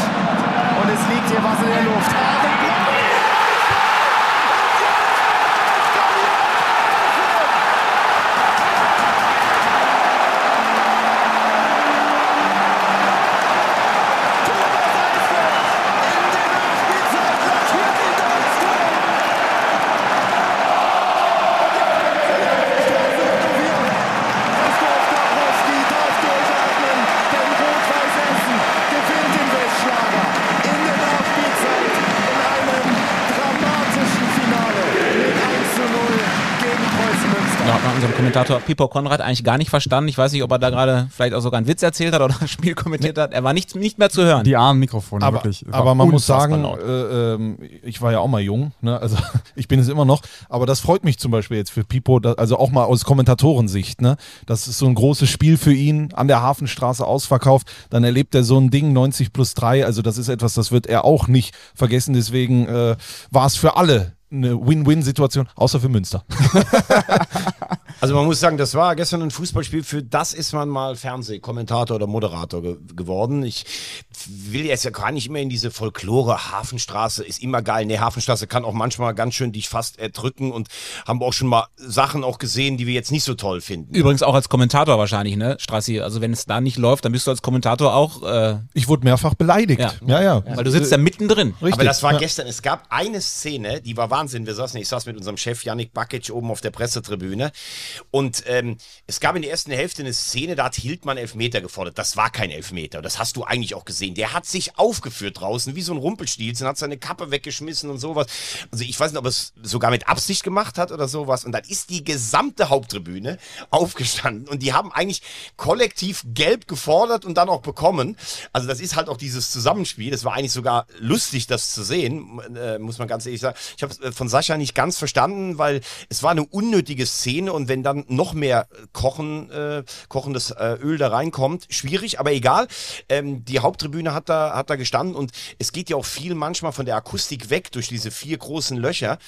Und es liegt hier was in der Luft.
Kommentator Pipo Konrad eigentlich gar nicht verstanden. Ich weiß nicht, ob er da gerade vielleicht auch sogar einen Witz erzählt hat oder ein Spiel kommentiert hat. Er war nicht, nicht mehr zu hören.
Die armen Mikrofone,
aber,
wirklich.
Aber man muss sagen, äh, äh, ich war ja auch mal jung, ne? also ich bin es immer noch, aber das freut mich zum Beispiel jetzt für Pipo, da, also auch mal aus Kommentatorensicht. Ne? Das ist so ein großes Spiel für ihn, an der Hafenstraße ausverkauft. Dann erlebt er so ein Ding 90 plus 3. Also das ist etwas, das wird er auch nicht vergessen. Deswegen äh, war es für alle eine Win-Win-Situation, außer für Münster.
also man muss sagen, das war gestern ein Fußballspiel, für das ist man mal Fernsehkommentator oder Moderator ge geworden. Ich will jetzt ja gar nicht immer in diese Folklore, Hafenstraße ist immer geil. Ne, Hafenstraße kann auch manchmal ganz schön dich fast erdrücken und haben auch schon mal Sachen auch gesehen, die wir jetzt nicht so toll finden.
Übrigens auch als Kommentator wahrscheinlich, ne, Strassi? Also wenn es da nicht läuft, dann bist du als Kommentator auch... Äh
ich wurde mehrfach beleidigt.
Ja, ja. ja. Weil du sitzt da mittendrin.
Richtig. Aber das war ja. gestern, es gab eine Szene, die war Wahnsinn. Wir saßen, ich saß mit unserem Chef Yannick Bakic oben auf der Pressetribüne und ähm, es gab in der ersten Hälfte eine Szene, da hat Hildmann Elfmeter gefordert. Das war kein Elfmeter. Das hast du eigentlich auch gesehen. Der hat sich aufgeführt draußen wie so ein Rumpelstilzchen, hat seine Kappe weggeschmissen und sowas. Also ich weiß nicht, ob es sogar mit Absicht gemacht hat oder sowas. Und dann ist die gesamte Haupttribüne aufgestanden und die haben eigentlich kollektiv gelb gefordert und dann auch bekommen. Also das ist halt auch dieses Zusammenspiel. Das war eigentlich sogar lustig, das zu sehen, äh, muss man ganz ehrlich sagen. Ich habe äh, von Sascha nicht ganz verstanden, weil es war eine unnötige Szene und wenn dann noch mehr kochen, äh, kochendes äh, Öl da reinkommt, schwierig, aber egal. Ähm, die Haupttribüne hat da, hat da gestanden und es geht ja auch viel manchmal von der Akustik weg durch diese vier großen Löcher.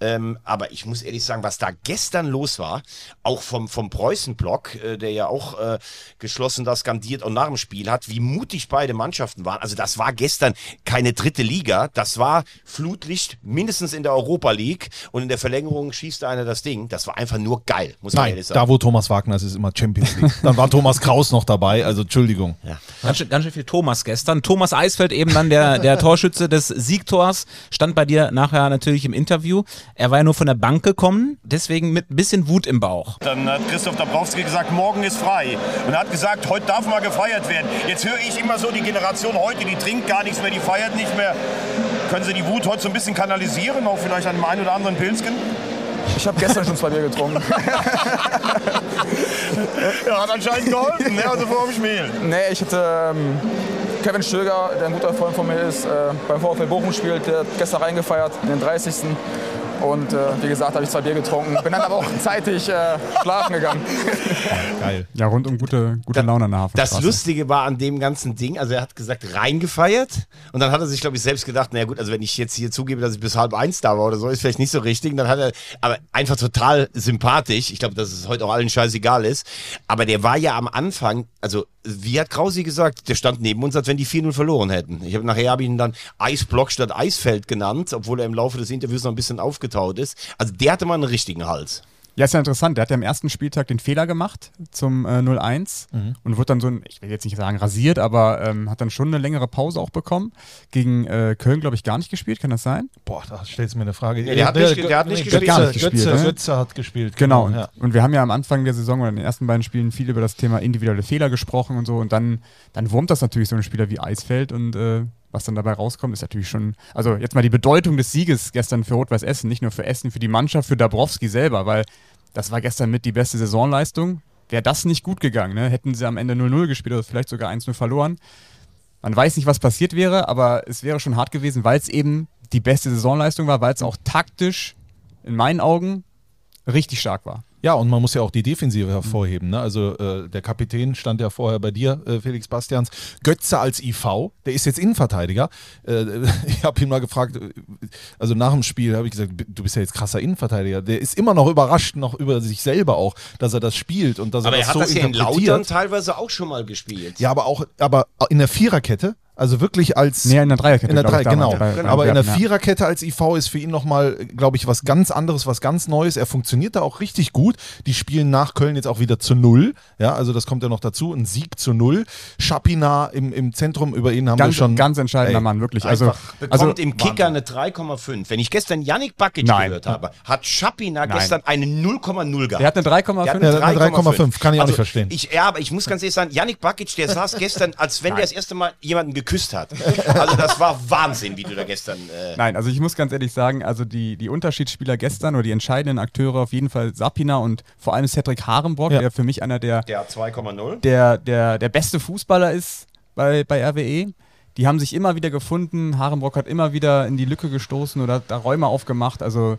Ähm, aber ich muss ehrlich sagen, was da gestern los war, auch vom, vom Preußen-Block, äh, der ja auch äh, geschlossen da skandiert und nach dem Spiel hat, wie mutig beide Mannschaften waren. Also das war gestern keine dritte Liga, das war Flutlicht mindestens in der Europa League und in der Verlängerung schießt einer das Ding. Das war einfach nur geil, muss man
Nein,
ehrlich sagen.
Da, wo Thomas Wagner ist, ist immer Champions League. Dann war Thomas Kraus noch dabei, also Entschuldigung.
Ja. Ganz, schön, ganz schön viel Thomas gestern. Thomas Eisfeld, eben dann der, der Torschütze des Siegtors, stand bei dir nachher natürlich im Interview. Er war ja nur von der Bank gekommen, deswegen mit ein bisschen Wut im Bauch.
Dann hat Christoph Dabrowski gesagt, morgen ist frei. Und er hat gesagt, heute darf mal gefeiert werden. Jetzt höre ich immer so die Generation heute, die trinkt gar nichts mehr, die feiert nicht mehr. Können Sie die Wut heute so ein bisschen kanalisieren, auch vielleicht an dem einen oder anderen Pilzken?
Ich habe gestern schon zwei Bier getrunken.
ja, hat anscheinend geholfen, ne? also vor dem Spiel.
Nee, ich hatte ähm, Kevin Stöger, der ein guter Freund von mir ist, äh, beim VfL Bochum spielt, der hat gestern reingefeiert, in den 30. Und äh, wie gesagt, habe ich zwei Bier getrunken. Bin dann aber auch zeitig äh, schlafen gegangen.
Geil.
Ja, rundum gute, gute Laune an der Hafenstraße.
Das Lustige war an dem ganzen Ding, also er hat gesagt, reingefeiert und dann hat er sich, glaube ich, selbst gedacht, naja gut, also wenn ich jetzt hier zugebe, dass ich bis halb eins da war oder so, ist vielleicht nicht so richtig. Und dann hat er, aber einfach total sympathisch. Ich glaube, dass es heute auch allen scheißegal ist. Aber der war ja am Anfang, also wie hat Krausi gesagt, der stand neben uns, als wenn die 4-0 verloren hätten. Ich habe nachher habe ich ihn dann Eisblock statt Eisfeld genannt, obwohl er im Laufe des Interviews noch ein bisschen aufgetaut ist. Also der hatte mal einen richtigen Hals.
Ja, ist ja interessant. Der hat ja am ersten Spieltag den Fehler gemacht zum äh, 0-1
Mhm.
und wird dann so ein, ich will jetzt nicht sagen rasiert, aber ähm, hat dann schon eine längere Pause auch bekommen. Gegen äh, Köln, glaube ich, gar nicht gespielt, kann das sein?
Boah, da stellst du mir eine Frage.
Nee, der hat nicht ge- der hat nicht
Götze,
gespielt.
Gar nicht gespielt,
Götze,
ne?
Götze hat gespielt.
Genau. Und,
ja.
und wir haben ja am Anfang der Saison oder in den ersten beiden Spielen viel über das Thema individuelle Fehler gesprochen und so. Und dann, dann wurmt das natürlich so ein Spieler wie Eisfeld und äh, was dann dabei rauskommt, ist natürlich schon, also jetzt mal die Bedeutung des Sieges gestern für Rot-Weiß Essen, nicht nur für Essen, für die Mannschaft, für Dabrowski selber, weil das war gestern mit die beste Saisonleistung. Wäre das nicht gut gegangen, ne? hätten sie am Ende 0-0 gespielt oder vielleicht sogar 1-0 verloren. Man weiß nicht, was passiert wäre, aber es wäre schon hart gewesen, weil es eben die beste Saisonleistung war, weil es auch taktisch in meinen Augen richtig stark war.
Ja, und man muss ja auch die Defensive hervorheben. Ne? Also äh, der Kapitän stand ja vorher bei dir, äh, Felix Bastians. Götze als IV, der ist jetzt Innenverteidiger. Äh, ich habe ihn mal gefragt, äh, also nach dem Spiel habe ich gesagt, du bist ja jetzt krasser Innenverteidiger. Der ist immer noch überrascht, noch über sich selber auch, dass er das spielt und dass
Aber
er
er
das
hat
so
das ja in
interpretiert.
Lautern teilweise auch schon mal gespielt.
Ja, aber auch, aber in der Viererkette, also wirklich als.
Nee, in der Dreierkette,
In der
glaub
Drei,
ich, damals
genau.
bei- bei
aber in der. Viererkette als IV ist für ihn nochmal, glaube ich, was ganz anderes, was ganz Neues. Er funktioniert da auch richtig gut. Die spielen nach Köln jetzt auch wieder zu Null. Ja, also das kommt ja noch dazu. Ein Sieg zu Null. Schapina im, im Zentrum, über ihn haben
Ganz,
wir schon.
ganz entscheidender
Ey,
Mann, wirklich. Also,
Bekommt
also
im Kicker eine 3,5. Wenn ich gestern Yannick Bakic
Nein.
gehört habe, hat Schapina
Nein.
gestern eine 0,0 gehabt.
der hat eine 3,5.
Der hat
Ja, eine 3,5, kann ich auch
Also,
nicht verstehen.
Ich, ja, aber ich muss ganz ehrlich sagen, Yannick Bakic, der saß gestern, als wenn der das erste Mal jemanden geküsst hat. Also das war Wahnsinn, wie du da gestern... Äh,
Nein, also ich muss ganz ehrlich sagen, also die, die Unterschiedsspieler gestern oder die entscheidenden Akteure auf jeden Fall Sapina und vor allem Cedric Harenbrock,
Ja.
der für mich einer der,
der 2,0.
der, der, der beste Fußballer ist bei, bei RWE. Die haben sich immer wieder gefunden. Harenbrock hat immer wieder in die Lücke gestoßen oder hat da Räume aufgemacht. Also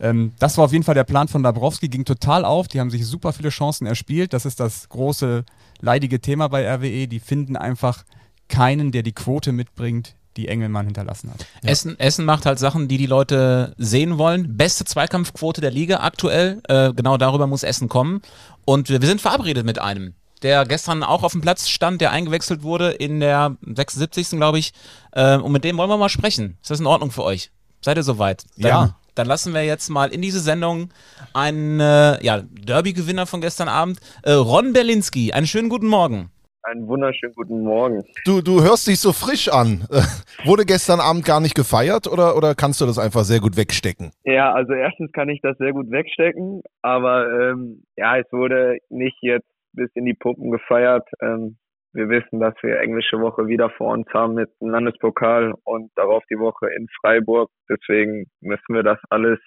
ähm, das war auf jeden Fall der Plan von Dabrowski, ging total auf. Die haben sich super viele Chancen erspielt. Das ist das große leidige Thema bei RWE. Die finden einfach keinen, der die Quote mitbringt, die Engelmann hinterlassen hat.
Essen, Essen macht halt Sachen, die die Leute sehen wollen. Beste Zweikampfquote der Liga aktuell. Äh, genau darüber muss Essen kommen. Und wir wir sind verabredet mit einem, der gestern auch auf dem Platz stand, der eingewechselt wurde in der 76. glaube ich. Äh, und mit dem wollen wir mal sprechen. Ist das in Ordnung für euch? Seid ihr soweit? Dann,
Ja.
Dann lassen wir jetzt mal in diese Sendung einen äh, ja, Derby-Gewinner von gestern Abend, äh, Ron Berlinski. Einen schönen guten Morgen.
Einen wunderschönen guten Morgen.
Du, du hörst dich so frisch an. Äh, Wurde gestern Abend gar nicht gefeiert oder, oder kannst du das einfach sehr gut wegstecken?
Ja, also erstens kann ich das sehr gut wegstecken, aber ähm, ja, es wurde nicht jetzt bis in die Pumpen gefeiert. Ähm, wir wissen, dass wir englische Woche wieder vor uns haben mit dem Landespokal und darauf die Woche in Freiburg. Deswegen müssen wir das alles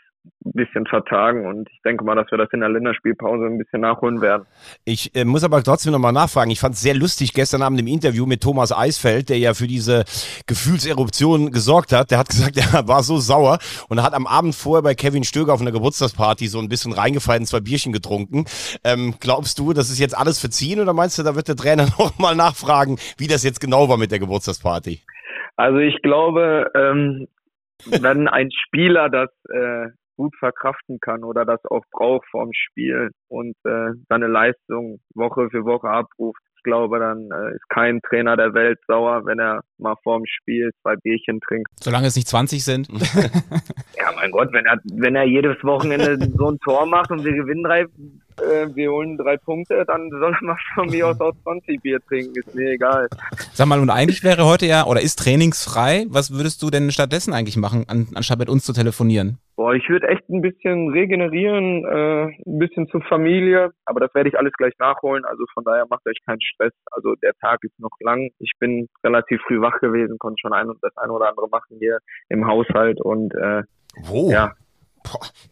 ein bisschen vertagen und ich denke mal, dass wir das in der Länderspielpause ein bisschen nachholen werden.
Ich äh, muss aber trotzdem nochmal nachfragen. Ich fand es sehr lustig gestern Abend im Interview mit Thomas Eisfeld, der ja für diese Gefühlseruption gesorgt hat. Der hat gesagt, er war so sauer und hat am Abend vorher bei Kevin Stöger auf einer Geburtstagsparty so ein bisschen reingefallen, zwei Bierchen getrunken. Ähm, glaubst du, das ist jetzt alles verziehen oder meinst du, da wird der Trainer nochmal nachfragen, wie das jetzt genau war mit der Geburtstagsparty?
Also ich glaube, ähm, wenn ein Spieler das äh, gut verkraften kann oder das auch braucht vorm Spiel und äh, seine Leistung Woche für Woche abruft, ich glaube, dann äh, ist kein Trainer der Welt sauer, wenn er mal vorm Spiel zwei Bierchen trinkt.
Solange es nicht 20 sind.
Ja, mein Gott, wenn er, wenn er jedes Wochenende so ein Tor macht und wir gewinnen drei, äh, wir holen drei Punkte, dann soll man von mir aus auch 20 Bier trinken, ist mir egal.
Sag mal, und eigentlich wäre heute ja, oder ist trainingsfrei, was würdest du denn stattdessen eigentlich machen, an, anstatt mit uns zu telefonieren?
Boah, ich würde echt ein bisschen regenerieren, äh, ein bisschen zur Familie, aber das werde ich alles gleich nachholen. Also von daher macht euch keinen Stress. Also der Tag ist noch lang. Ich bin relativ früh wach gewesen, konnte schon ein und das eine oder andere machen hier im Haushalt und äh,
Wo?
ja,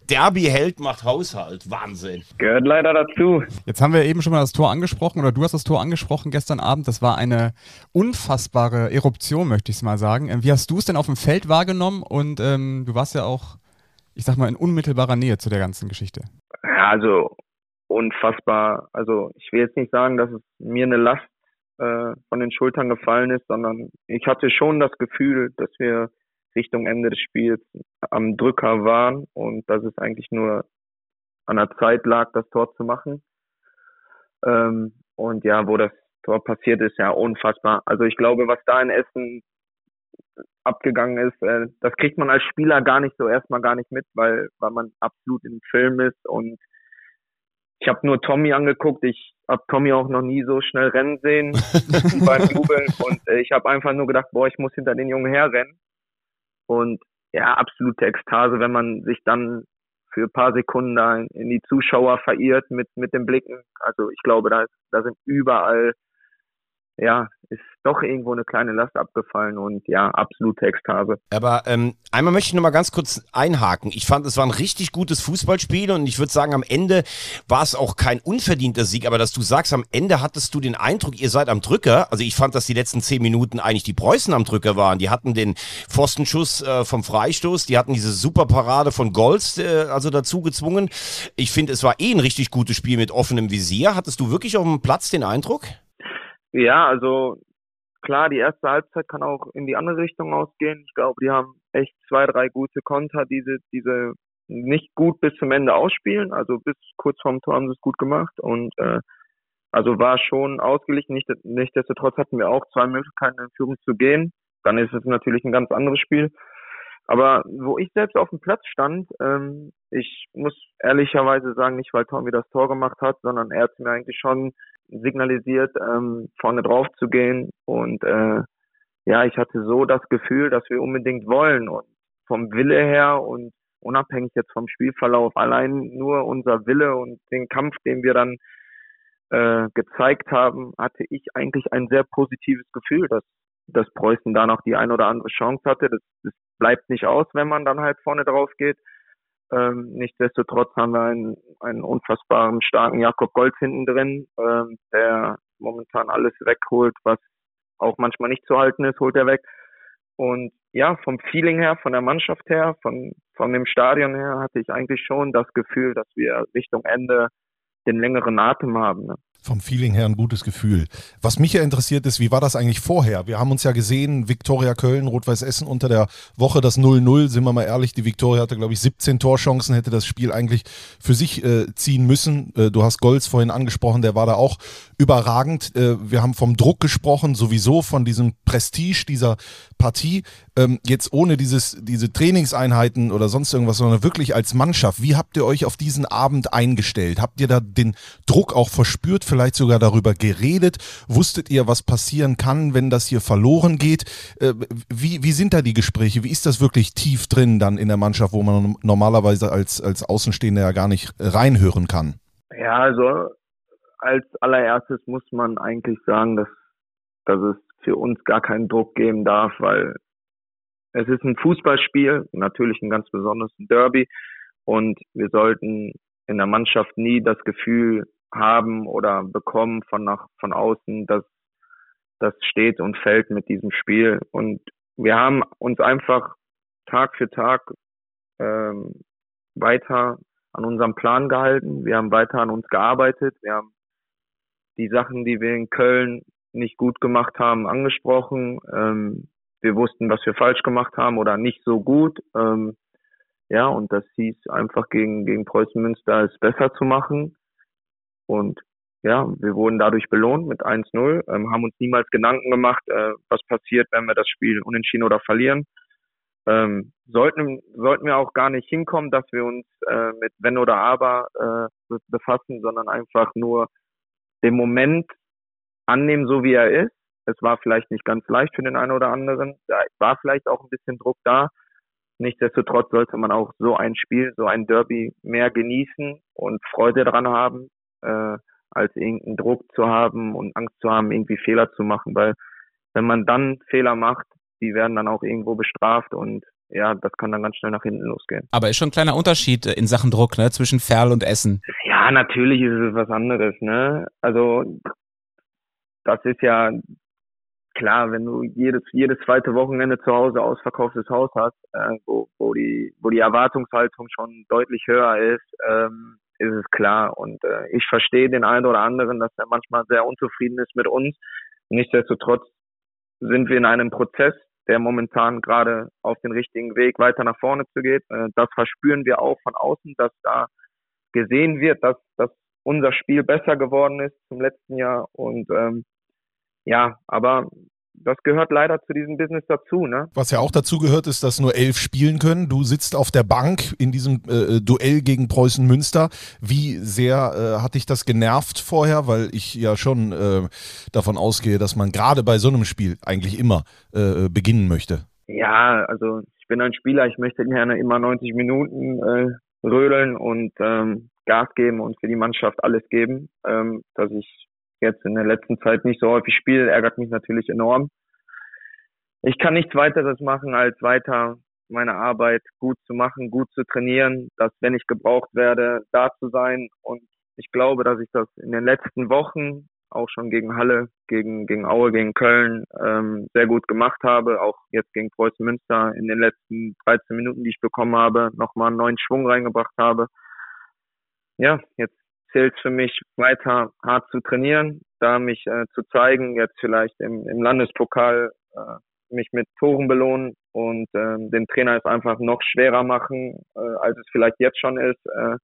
Derby-Held macht Haushalt. Wahnsinn.
gehört leider dazu.
Jetzt haben wir eben schon mal das Tor angesprochen oder du hast das Tor angesprochen gestern Abend. Das war eine unfassbare Eruption, möchte ich es mal sagen. Ähm, Wie hast du es denn auf dem Feld wahrgenommen? Und ähm, du warst ja auch, ich sag mal, in unmittelbarer Nähe zu der ganzen Geschichte.
Ja, also unfassbar. Also ich will jetzt nicht sagen, dass es mir eine Last äh, von den Schultern gefallen ist, sondern ich hatte schon das Gefühl, dass wir Richtung Ende des Spiels am Drücker waren und dass es eigentlich nur an der Zeit lag, das Tor zu machen. Ähm, und ja, wo das Tor passiert ist, ja unfassbar. Also ich glaube, was da in Essen abgegangen ist, äh, das kriegt man als Spieler gar nicht so erstmal gar nicht mit, weil, weil man absolut im Film ist und ich habe nur Tommy angeguckt. Ich habe Tommy auch noch nie so schnell rennen sehen beim Jubeln und äh, ich habe einfach nur gedacht, boah, ich muss hinter den Jungen herrennen. Und ja, absolute Ekstase, wenn man sich dann für ein paar Sekunden da in, die Zuschauer verirrt mit mit den Blicken. Also ich glaube, da da sind überall ja, ist doch irgendwo eine kleine Last abgefallen und ja, absolute Ekstase.
Aber ähm, einmal möchte ich noch mal ganz kurz einhaken. Ich fand, es war ein richtig gutes Fußballspiel und ich würde sagen, am Ende war es auch kein unverdienter Sieg, aber dass du sagst, am Ende hattest du den Eindruck, ihr seid am Drücker. Also ich fand, dass die letzten zehn Minuten eigentlich die Preußen am Drücker waren. Die hatten den Pfostenschuss äh, vom Freistoß, die hatten diese Superparade von Golds äh, also dazu gezwungen. Ich finde, es war eh ein richtig gutes Spiel mit offenem Visier. Hattest du wirklich auf dem Platz den Eindruck?
Ja, also klar, die erste Halbzeit kann auch in die andere Richtung ausgehen. Ich glaube, die haben echt zwei, drei gute Konter, diese, diese nicht gut bis zum Ende ausspielen. Also bis kurz vorm Tor haben sie es gut gemacht und äh, also war schon ausgeglichen. Nicht, nichtsdestotrotz hatten wir auch zwei Möglichkeiten in Führung zu gehen. Dann ist es natürlich ein ganz anderes Spiel. Aber wo ich selbst auf dem Platz stand, ähm, ich muss ehrlicherweise sagen, nicht weil Tommy das Tor gemacht hat, sondern er hat mir eigentlich schon signalisiert, ähm, vorne drauf zu gehen. Und äh, ja, ich hatte so das Gefühl, dass wir unbedingt wollen. Und vom Wille her und unabhängig jetzt vom Spielverlauf, allein nur unser Wille und den Kampf, den wir dann äh, gezeigt haben, hatte ich eigentlich ein sehr positives Gefühl, dass, dass Preußen da noch die ein oder andere Chance hatte. Das, das bleibt nicht aus, wenn man dann halt vorne drauf geht. Ähm, nichtsdestotrotz haben wir einen, einen unfassbaren starken Jakob Golz hinten drin, ähm, der momentan alles wegholt, was auch manchmal nicht zu halten ist, holt er weg. Und ja, vom Feeling her, von der Mannschaft her, von, von dem Stadion her hatte ich eigentlich schon das Gefühl, dass wir Richtung Ende den längeren Atem haben. Ne?
Vom Feeling her ein gutes Gefühl. Was mich ja interessiert ist, wie war das eigentlich vorher? Wir haben uns ja gesehen, Viktoria Köln, Rot-Weiß Essen unter der Woche das 0-0. Sind wir mal ehrlich, die Viktoria hatte, glaube ich, 17 Torchancen, hätte das Spiel eigentlich für sich äh, ziehen müssen. Äh, du hast Golz vorhin angesprochen, der war da auch überragend. Äh, wir haben vom Druck gesprochen, sowieso von diesem Prestige dieser Partie. Ähm, jetzt ohne dieses, diese Trainingseinheiten oder sonst irgendwas, sondern wirklich als Mannschaft. Wie habt ihr euch auf diesen Abend eingestellt? Habt ihr da den Druck auch verspürt? Vielleicht sogar darüber geredet? Wusstet ihr, was passieren kann, wenn das hier verloren geht? Äh, wie, wie sind da die Gespräche? Wie ist das wirklich tief drin dann in der Mannschaft, wo man normalerweise als, als Außenstehender ja gar nicht reinhören kann?
Ja, also als allererstes muss man eigentlich sagen, dass, dass es für uns gar keinen Druck geben darf, weil es ist ein Fußballspiel, natürlich ein ganz besonderes Derby und wir sollten in der Mannschaft nie das Gefühl haben oder bekommen von nach von außen, dass das steht und fällt mit diesem Spiel. Und wir haben uns einfach Tag für Tag ähm, weiter an unserem Plan gehalten. Wir haben weiter an uns gearbeitet. Wir haben die Sachen, die wir in Köln nicht gut gemacht haben, angesprochen. Ähm, wir wussten, was wir falsch gemacht haben oder nicht so gut. Ähm, ja, und das hieß einfach gegen, gegen Preußen Münster es besser zu machen. Und ja, wir wurden dadurch belohnt mit 1-0, ähm, haben uns niemals Gedanken gemacht, äh, was passiert, wenn wir das Spiel unentschieden oder verlieren. ähm, sollten, sollten wir auch gar nicht hinkommen, dass wir uns äh, mit Wenn oder Aber äh, befassen, sondern einfach nur den Moment annehmen, so wie er ist. Es war vielleicht nicht ganz leicht für den einen oder anderen. Da war vielleicht auch ein bisschen Druck da. Nichtsdestotrotz sollte man auch so ein Spiel, so ein Derby mehr genießen und Freude dran haben, äh, als irgendeinen Druck zu haben und Angst zu haben, irgendwie Fehler zu machen. Weil wenn man dann Fehler macht, die werden dann auch irgendwo bestraft und ja, das kann dann ganz schnell nach hinten losgehen.
Aber ist schon ein kleiner Unterschied in Sachen Druck, ne, zwischen Ferl und Essen.
Ja, natürlich ist es was anderes, ne? Also das ist ja klar, wenn du jedes jedes zweite Wochenende zu Hause ausverkauftes Haus hast, äh, wo, wo die wo die Erwartungshaltung schon deutlich höher ist, ähm, ist es klar. Und äh, ich verstehe den einen oder anderen, dass er manchmal sehr unzufrieden ist mit uns. Nichtsdestotrotz sind wir in einem Prozess, der momentan gerade auf den richtigen Weg weiter nach vorne zu geht. Äh, das verspüren wir auch von außen, dass da gesehen wird, dass, dass unser Spiel besser geworden ist zum letzten Jahr. Und ähm, ja, aber das gehört leider zu diesem Business dazu. Ne?
Was ja auch dazu gehört, ist, dass nur elf spielen können. Du sitzt auf der Bank in diesem äh, Duell gegen Preußen Münster. Wie sehr äh, hat dich das genervt vorher? Weil ich ja schon äh, davon ausgehe, dass man gerade bei so einem Spiel eigentlich immer äh, beginnen möchte.
Ja, also ich bin ein Spieler, ich möchte gerne immer 90 Minuten äh, rödeln und ähm, Gas geben und für die Mannschaft alles geben, ähm, dass ich jetzt in der letzten Zeit nicht so häufig spiele, ärgert mich natürlich enorm. Ich kann nichts weiteres machen, als weiter meine Arbeit gut zu machen, gut zu trainieren, dass wenn ich gebraucht werde, da zu sein. Und ich glaube, dass ich das in den letzten Wochen auch schon gegen Halle, gegen, gegen Aue, gegen Köln ähm, sehr gut gemacht habe. Auch jetzt gegen Preußen Münster in den letzten 13 Minuten, die ich bekommen habe, nochmal einen neuen Schwung reingebracht habe. Ja, jetzt zählt für mich weiter hart zu trainieren, da mich äh, zu zeigen, jetzt vielleicht im, im Landespokal äh, mich mit Toren belohnen und äh, den Trainer es einfach noch schwerer machen, äh, als es vielleicht jetzt schon ist, äh,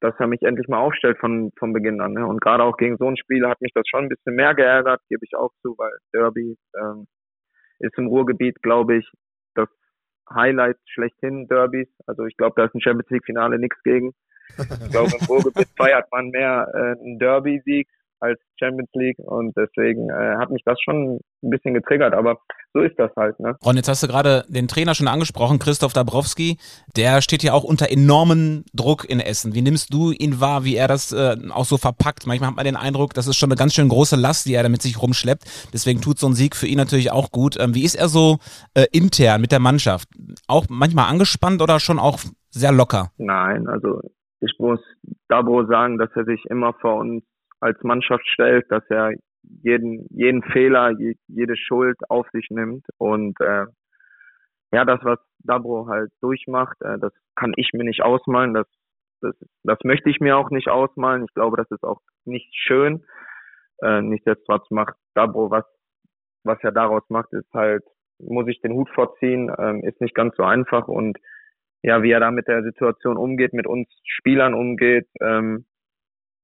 dass er mich endlich mal aufstellt von, von Beginn an. Ne? Und gerade auch gegen so ein Spiel hat mich das schon ein bisschen mehr geärgert, gebe ich auch zu, weil Derby ähm, ist im Ruhrgebiet, glaube ich, das Highlight schlechthin Derbys. Also ich glaube, da ist ein Champions League Finale nichts gegen. Ich glaube, im Ruhrgebiet feiert man mehr äh, einen Derby-Sieg als Champions League und deswegen äh, hat mich das schon ein bisschen getriggert, aber so ist das halt. Ne?
Ron, jetzt hast du gerade den Trainer schon angesprochen, Christoph Dabrowski. Der steht ja auch unter enormen Druck in Essen. Wie nimmst du ihn wahr, wie er das äh, auch so verpackt? Manchmal hat man den Eindruck, das ist schon eine ganz schön große Last, die er da mit sich rumschleppt. Deswegen tut so ein Sieg für ihn natürlich auch gut. Ähm, wie ist er so äh, intern mit der Mannschaft? Auch manchmal angespannt oder schon auch sehr locker?
Nein, also ich muss Dabo sagen, dass er sich immer vor uns als Mannschaft stellt, dass er jeden, jeden Fehler, jede Schuld auf sich nimmt und äh, ja, das, was Dabro halt durchmacht, äh, das kann ich mir nicht ausmalen, das, das, das möchte ich mir auch nicht ausmalen. Ich glaube, das ist auch nicht schön. Äh, nichtsdestotrotz macht Dabro, was, was er daraus macht, ist halt, muss ich den Hut vorziehen, ähm, ist nicht ganz so einfach und ja, wie er da mit der Situation umgeht, mit uns Spielern umgeht. Ähm,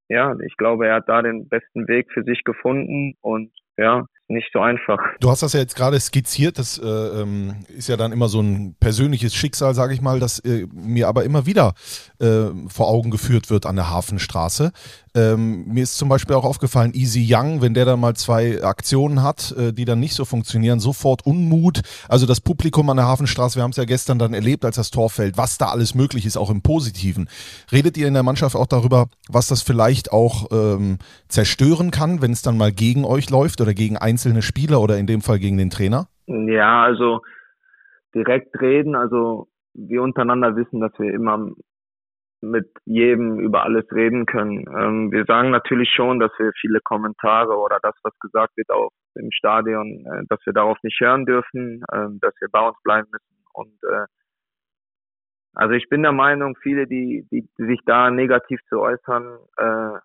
ja, ich glaube, er hat da den besten Weg für sich gefunden und ja, nicht so einfach.
Du hast das ja jetzt gerade skizziert, das äh, ähm, ist ja dann immer so ein persönliches Schicksal, sage ich mal, das äh, mir aber immer wieder äh, vor Augen geführt wird an der Hafenstraße. Ähm, mir ist zum Beispiel auch aufgefallen, Easy Young, wenn der dann mal zwei Aktionen hat, äh, die dann nicht so funktionieren, sofort Unmut. Also das Publikum an der Hafenstraße, wir haben es ja gestern dann erlebt, als das Tor fällt, was da alles möglich ist, auch im Positiven. Redet ihr in der Mannschaft auch darüber, was das vielleicht auch ähm, zerstören kann, wenn es dann mal gegen euch läuft oder gegen einzelne Spieler oder in dem Fall gegen den Trainer?
Ja, also direkt reden, also wir untereinander wissen, dass wir immer mit jedem über alles reden können. Ähm, wir sagen natürlich schon, dass wir viele Kommentare oder das, was gesagt wird auch im Stadion, äh, dass wir darauf nicht hören dürfen, äh, dass wir bei uns bleiben müssen. Und äh, also ich bin der Meinung, viele, die, die, die sich da negativ zu äußern, äh,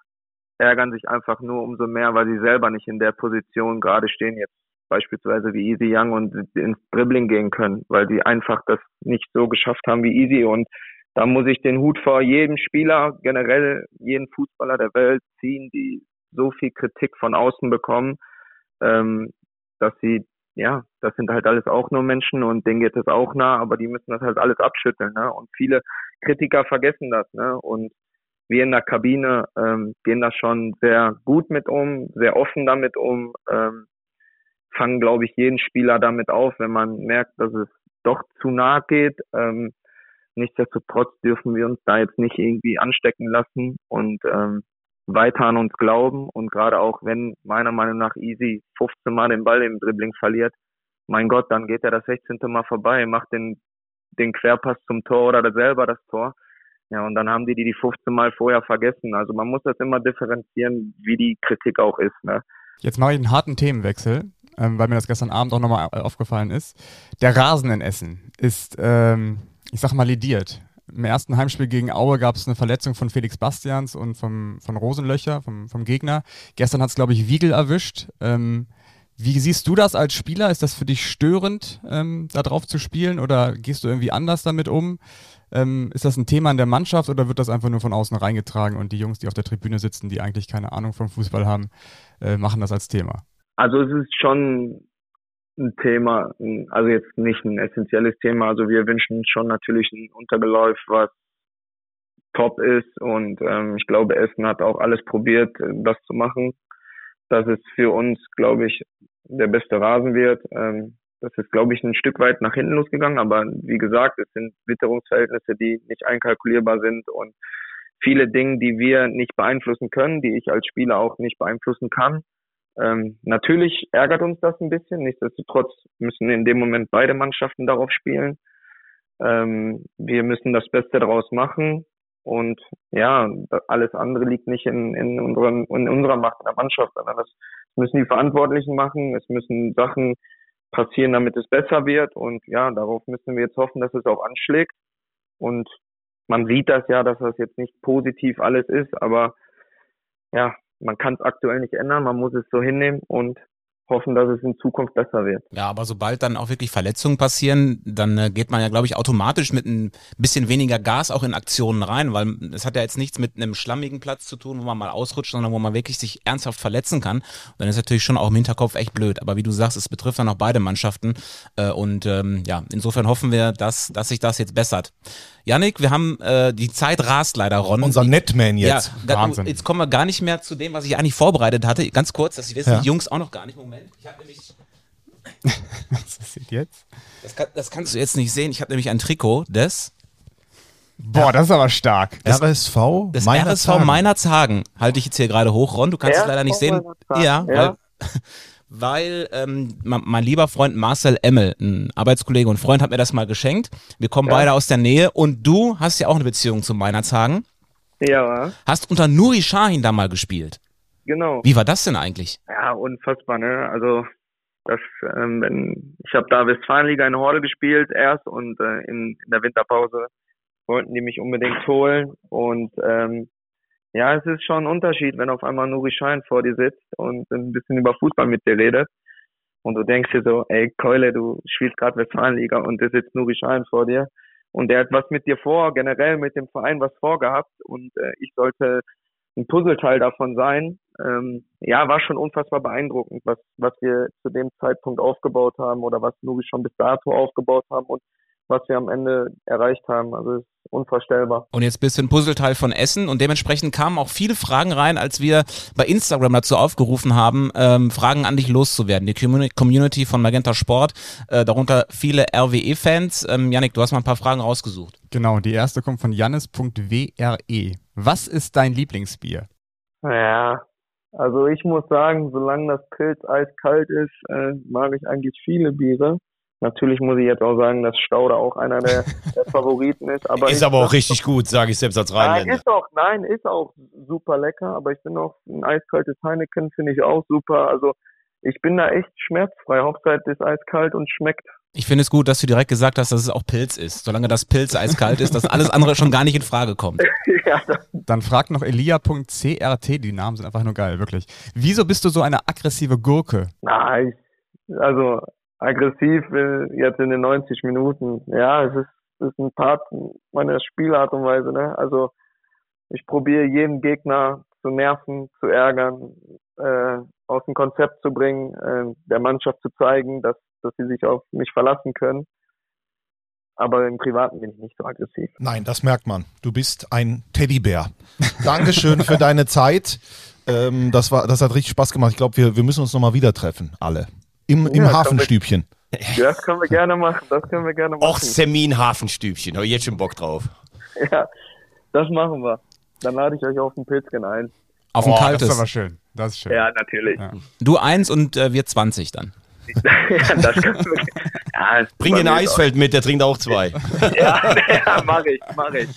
ärgern sich einfach nur umso mehr, weil sie selber nicht in der Position gerade stehen, jetzt beispielsweise wie Easy Young und ins Dribbling gehen können, weil sie einfach das nicht so geschafft haben wie Easy und da muss ich den Hut vor jedem Spieler, generell jeden Fußballer der Welt ziehen, die so viel Kritik von außen bekommen, ähm, dass sie ja, das sind halt alles auch nur Menschen und denen geht es auch nah, aber die müssen das halt alles abschütteln, ne? Und viele Kritiker vergessen das, ne? Und wir in der Kabine ähm, gehen da schon sehr gut mit um, sehr offen damit um, ähm, fangen, glaube ich, jeden Spieler damit auf, wenn man merkt, dass es doch zu nah geht. Ähm, nichtsdestotrotz dürfen wir uns da jetzt nicht irgendwie anstecken lassen und ähm, weiter an uns glauben und gerade auch wenn meiner Meinung nach Easy 15 Mal den Ball im Dribbling verliert, mein Gott, dann geht er das 16. Mal vorbei, macht den, den Querpass zum Tor oder selber das Tor. Ja, und dann haben die die die 15 Mal vorher vergessen. Also man muss das immer differenzieren, wie die Kritik auch ist. Ne?
Jetzt mache ich einen harten Themenwechsel, ähm, weil mir das gestern Abend auch nochmal aufgefallen ist. Der Rasen in Essen ist, ähm, ich sag mal, lidiert. Im ersten Heimspiel gegen Aue gab es eine Verletzung von Felix Bastians und vom, von Rosenlöcher, vom, vom Gegner. Gestern hat es, glaube ich, Wiegel erwischt. Ähm, wie siehst du das als Spieler? Ist das für dich störend, ähm, da drauf zu spielen oder gehst du irgendwie anders damit um? Ähm, ist das ein Thema in der Mannschaft oder wird das einfach nur von außen reingetragen und die Jungs, die auf der Tribüne sitzen, die eigentlich keine Ahnung vom Fußball haben, äh, machen das als Thema?
Also es ist schon ein Thema, also jetzt nicht ein essentielles Thema. Also wir wünschen schon natürlich ein Untergeläuf, was top ist und ähm, ich glaube, Essen hat auch alles probiert, das zu machen dass es für uns, glaube ich, der beste Rasen wird. Ähm, das ist, glaube ich, ein Stück weit nach hinten losgegangen, aber wie gesagt, es sind Witterungsverhältnisse, die nicht einkalkulierbar sind und viele Dinge, die wir nicht beeinflussen können, die ich als Spieler auch nicht beeinflussen kann. Ähm, natürlich ärgert uns das ein bisschen. Nichtsdestotrotz müssen in dem Moment beide Mannschaften darauf spielen. Ähm, wir müssen das Beste daraus machen. Und ja, alles andere liegt nicht in, in, unseren, in unserer Macht in der Mannschaft, sondern das müssen die Verantwortlichen machen. Es müssen Sachen passieren, damit es besser wird. Und ja, darauf müssen wir jetzt hoffen, dass es auch anschlägt. Und man sieht das ja, dass das jetzt nicht positiv alles ist, aber ja, man kann es aktuell nicht ändern. Man muss es so hinnehmen und hoffen, dass es in Zukunft besser wird.
Ja, aber sobald dann auch wirklich Verletzungen passieren, dann äh, geht man ja, glaube ich, automatisch mit ein bisschen weniger Gas auch in Aktionen rein, weil es hat ja jetzt nichts mit einem schlammigen Platz zu tun, wo man mal ausrutscht, sondern wo man wirklich sich ernsthaft verletzen kann. Und dann ist natürlich schon auch im Hinterkopf echt blöd. Aber wie du sagst, es betrifft dann auch beide Mannschaften. Äh, und ähm, ja, insofern hoffen wir, dass, dass sich das jetzt bessert. Yannick, wir haben äh, die Zeit rast leider, Ron.
Unser Netman jetzt.
Ja, Wahnsinn. Jetzt kommen wir gar nicht mehr zu dem, was ich eigentlich vorbereitet hatte. Ganz kurz, das wissen ja. die Jungs auch noch gar nicht. Moment, ich habe nämlich.
was passiert jetzt?
Das, kann, das, kannst du jetzt nicht sehen. Ich habe nämlich ein Trikot des.
Boah, das ist aber stark.
Das RSV?
Das RSV Meinerzhagen. Halte ich jetzt hier gerade hoch, Ron. Du kannst es leider nicht sehen. Ja, ja. Weil, ähm, mein lieber Freund Marcel Emmel, ein Arbeitskollege und Freund, hat mir das mal geschenkt. Wir kommen ja. beide aus der Nähe und du hast ja auch eine Beziehung zu Meinerzhagen.
Ja.
Hast unter Nuri Shahin da mal gespielt.
Genau.
Wie war das denn eigentlich?
Ja, unfassbar, ne? Also das, ähm, wenn, ich habe da Westfalenliga in Horde gespielt erst und äh, in, in der Winterpause wollten die mich unbedingt holen und ähm, ja, es ist schon ein Unterschied, wenn auf einmal Nuri Schein vor dir sitzt und ein bisschen über Fußball mit dir redet. Und du denkst dir so, ey, Keule, du spielst gerade Westfalenliga und da sitzt Nuri Schein vor dir. Und der hat was mit dir vor, generell mit dem Verein was vorgehabt. Und äh, ich sollte ein Puzzleteil davon sein. Ähm, ja, war schon unfassbar beeindruckend, was, was wir zu dem Zeitpunkt aufgebaut haben oder was Nuri schon bis dato aufgebaut haben. Und was wir am Ende erreicht haben. Also es ist unvorstellbar.
Und jetzt bist du ein Puzzleteil von Essen und dementsprechend kamen auch viele Fragen rein, als wir bei Instagram dazu aufgerufen haben, ähm, Fragen an dich loszuwerden. Die Community von Magenta Sport, äh, darunter viele RWE-Fans. Ähm, Janik, du hast mal ein paar Fragen rausgesucht.
Genau, die erste kommt von Jannis.wre. Was ist dein Lieblingsbier?
Ja, also ich muss sagen, solange das Pilz eiskalt ist, äh, mag ich eigentlich viele Biere. Natürlich muss ich jetzt auch sagen, dass Stauder auch einer der, der Favoriten ist. Aber
ist aber auch richtig gut, sage ich selbst als Rheinländer.
Nein, ist auch, nein, ist auch super lecker, aber ich bin auch ein eiskaltes Heineken finde ich auch super. Also ich bin da echt schmerzfrei. Hauptsache ist eiskalt und schmeckt.
Ich finde es gut, dass du direkt gesagt hast, dass es auch Pilz ist. Solange das Pilz eiskalt ist, dass alles andere schon gar nicht in Frage kommt.
ja, Dann fragt noch elia.crt, die Namen sind einfach nur geil, wirklich. Wieso bist du so eine aggressive Gurke?
Nein, also aggressiv jetzt in den 90 Minuten. Ja, es ist, es ist ein Part meiner Spielart und Weise. Ne? Also ich probiere jeden Gegner zu nerven, zu ärgern, äh, aus dem Konzept zu bringen, äh, der Mannschaft zu zeigen, dass, dass sie sich auf mich verlassen können. Aber im Privaten bin ich nicht so aggressiv.
Nein, das merkt man. Du bist ein Teddybär. Dankeschön für deine Zeit. Ähm, das, war, das hat richtig Spaß gemacht. Ich glaube, wir, wir müssen uns nochmal wieder treffen, alle. Im, im
Ja,
Hafenstübchen.
Das können wir gerne machen. Das können wir gerne machen.
Ortstermin Hafenstübchen. Habe ich jetzt schon Bock drauf.
Ja, das machen wir. Dann lade ich euch auf ein Pilzchen ein.
Auf ein
Oh,
kaltes.
Das ist aber schön. Das ist schön.
Ja, natürlich.
Du eins und äh, wir 20 dann.
ja, das wir. Ja,
Bring den Eisfeld mit, der trinkt auch zwei.
auch- Ja, ja mach ich, mach ich.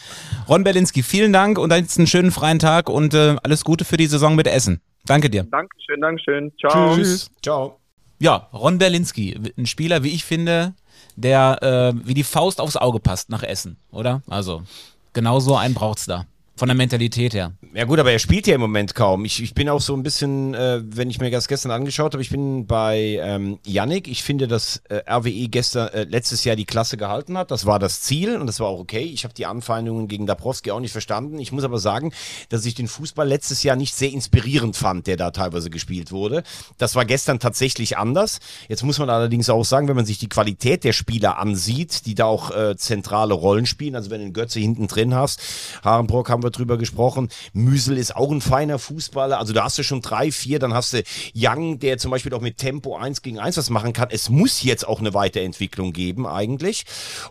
Ron Berlinski, vielen Dank und jetzt einen schönen freien Tag und äh, alles Gute für die Saison mit Essen. Danke dir.
Dankeschön, Dankeschön. Ciao.
Ciao.
Ja, Ron Berlinski, ein Spieler, wie ich finde, der äh, wie die Faust aufs Auge passt nach Essen, oder? Also, genau so einen braucht's da. Von der Mentalität her.
Ja gut, aber er spielt ja im Moment kaum. Ich, ich bin auch so ein bisschen, äh, wenn ich mir das gestern angeschaut habe, ich bin bei ähm, Yannick. Ich finde, dass äh, RWE gestern, äh, letztes Jahr die Klasse gehalten hat. Das war das Ziel und das war auch okay. Ich habe die Anfeindungen gegen Dabrowski auch nicht verstanden. Ich muss aber sagen, dass ich den Fußball letztes Jahr nicht sehr inspirierend fand, der da teilweise gespielt wurde. Das war gestern tatsächlich anders. Jetzt muss man allerdings auch sagen, wenn man sich die Qualität der Spieler ansieht, die da auch äh, zentrale Rollen spielen, also wenn du einen Götze hinten drin hast, Harenbrock haben wir drüber gesprochen, Müsel ist auch ein feiner Fußballer, also da hast du schon drei, vier, dann hast du Young, der zum Beispiel auch mit Tempo eins gegen eins was machen kann. Es muss jetzt auch eine Weiterentwicklung geben eigentlich.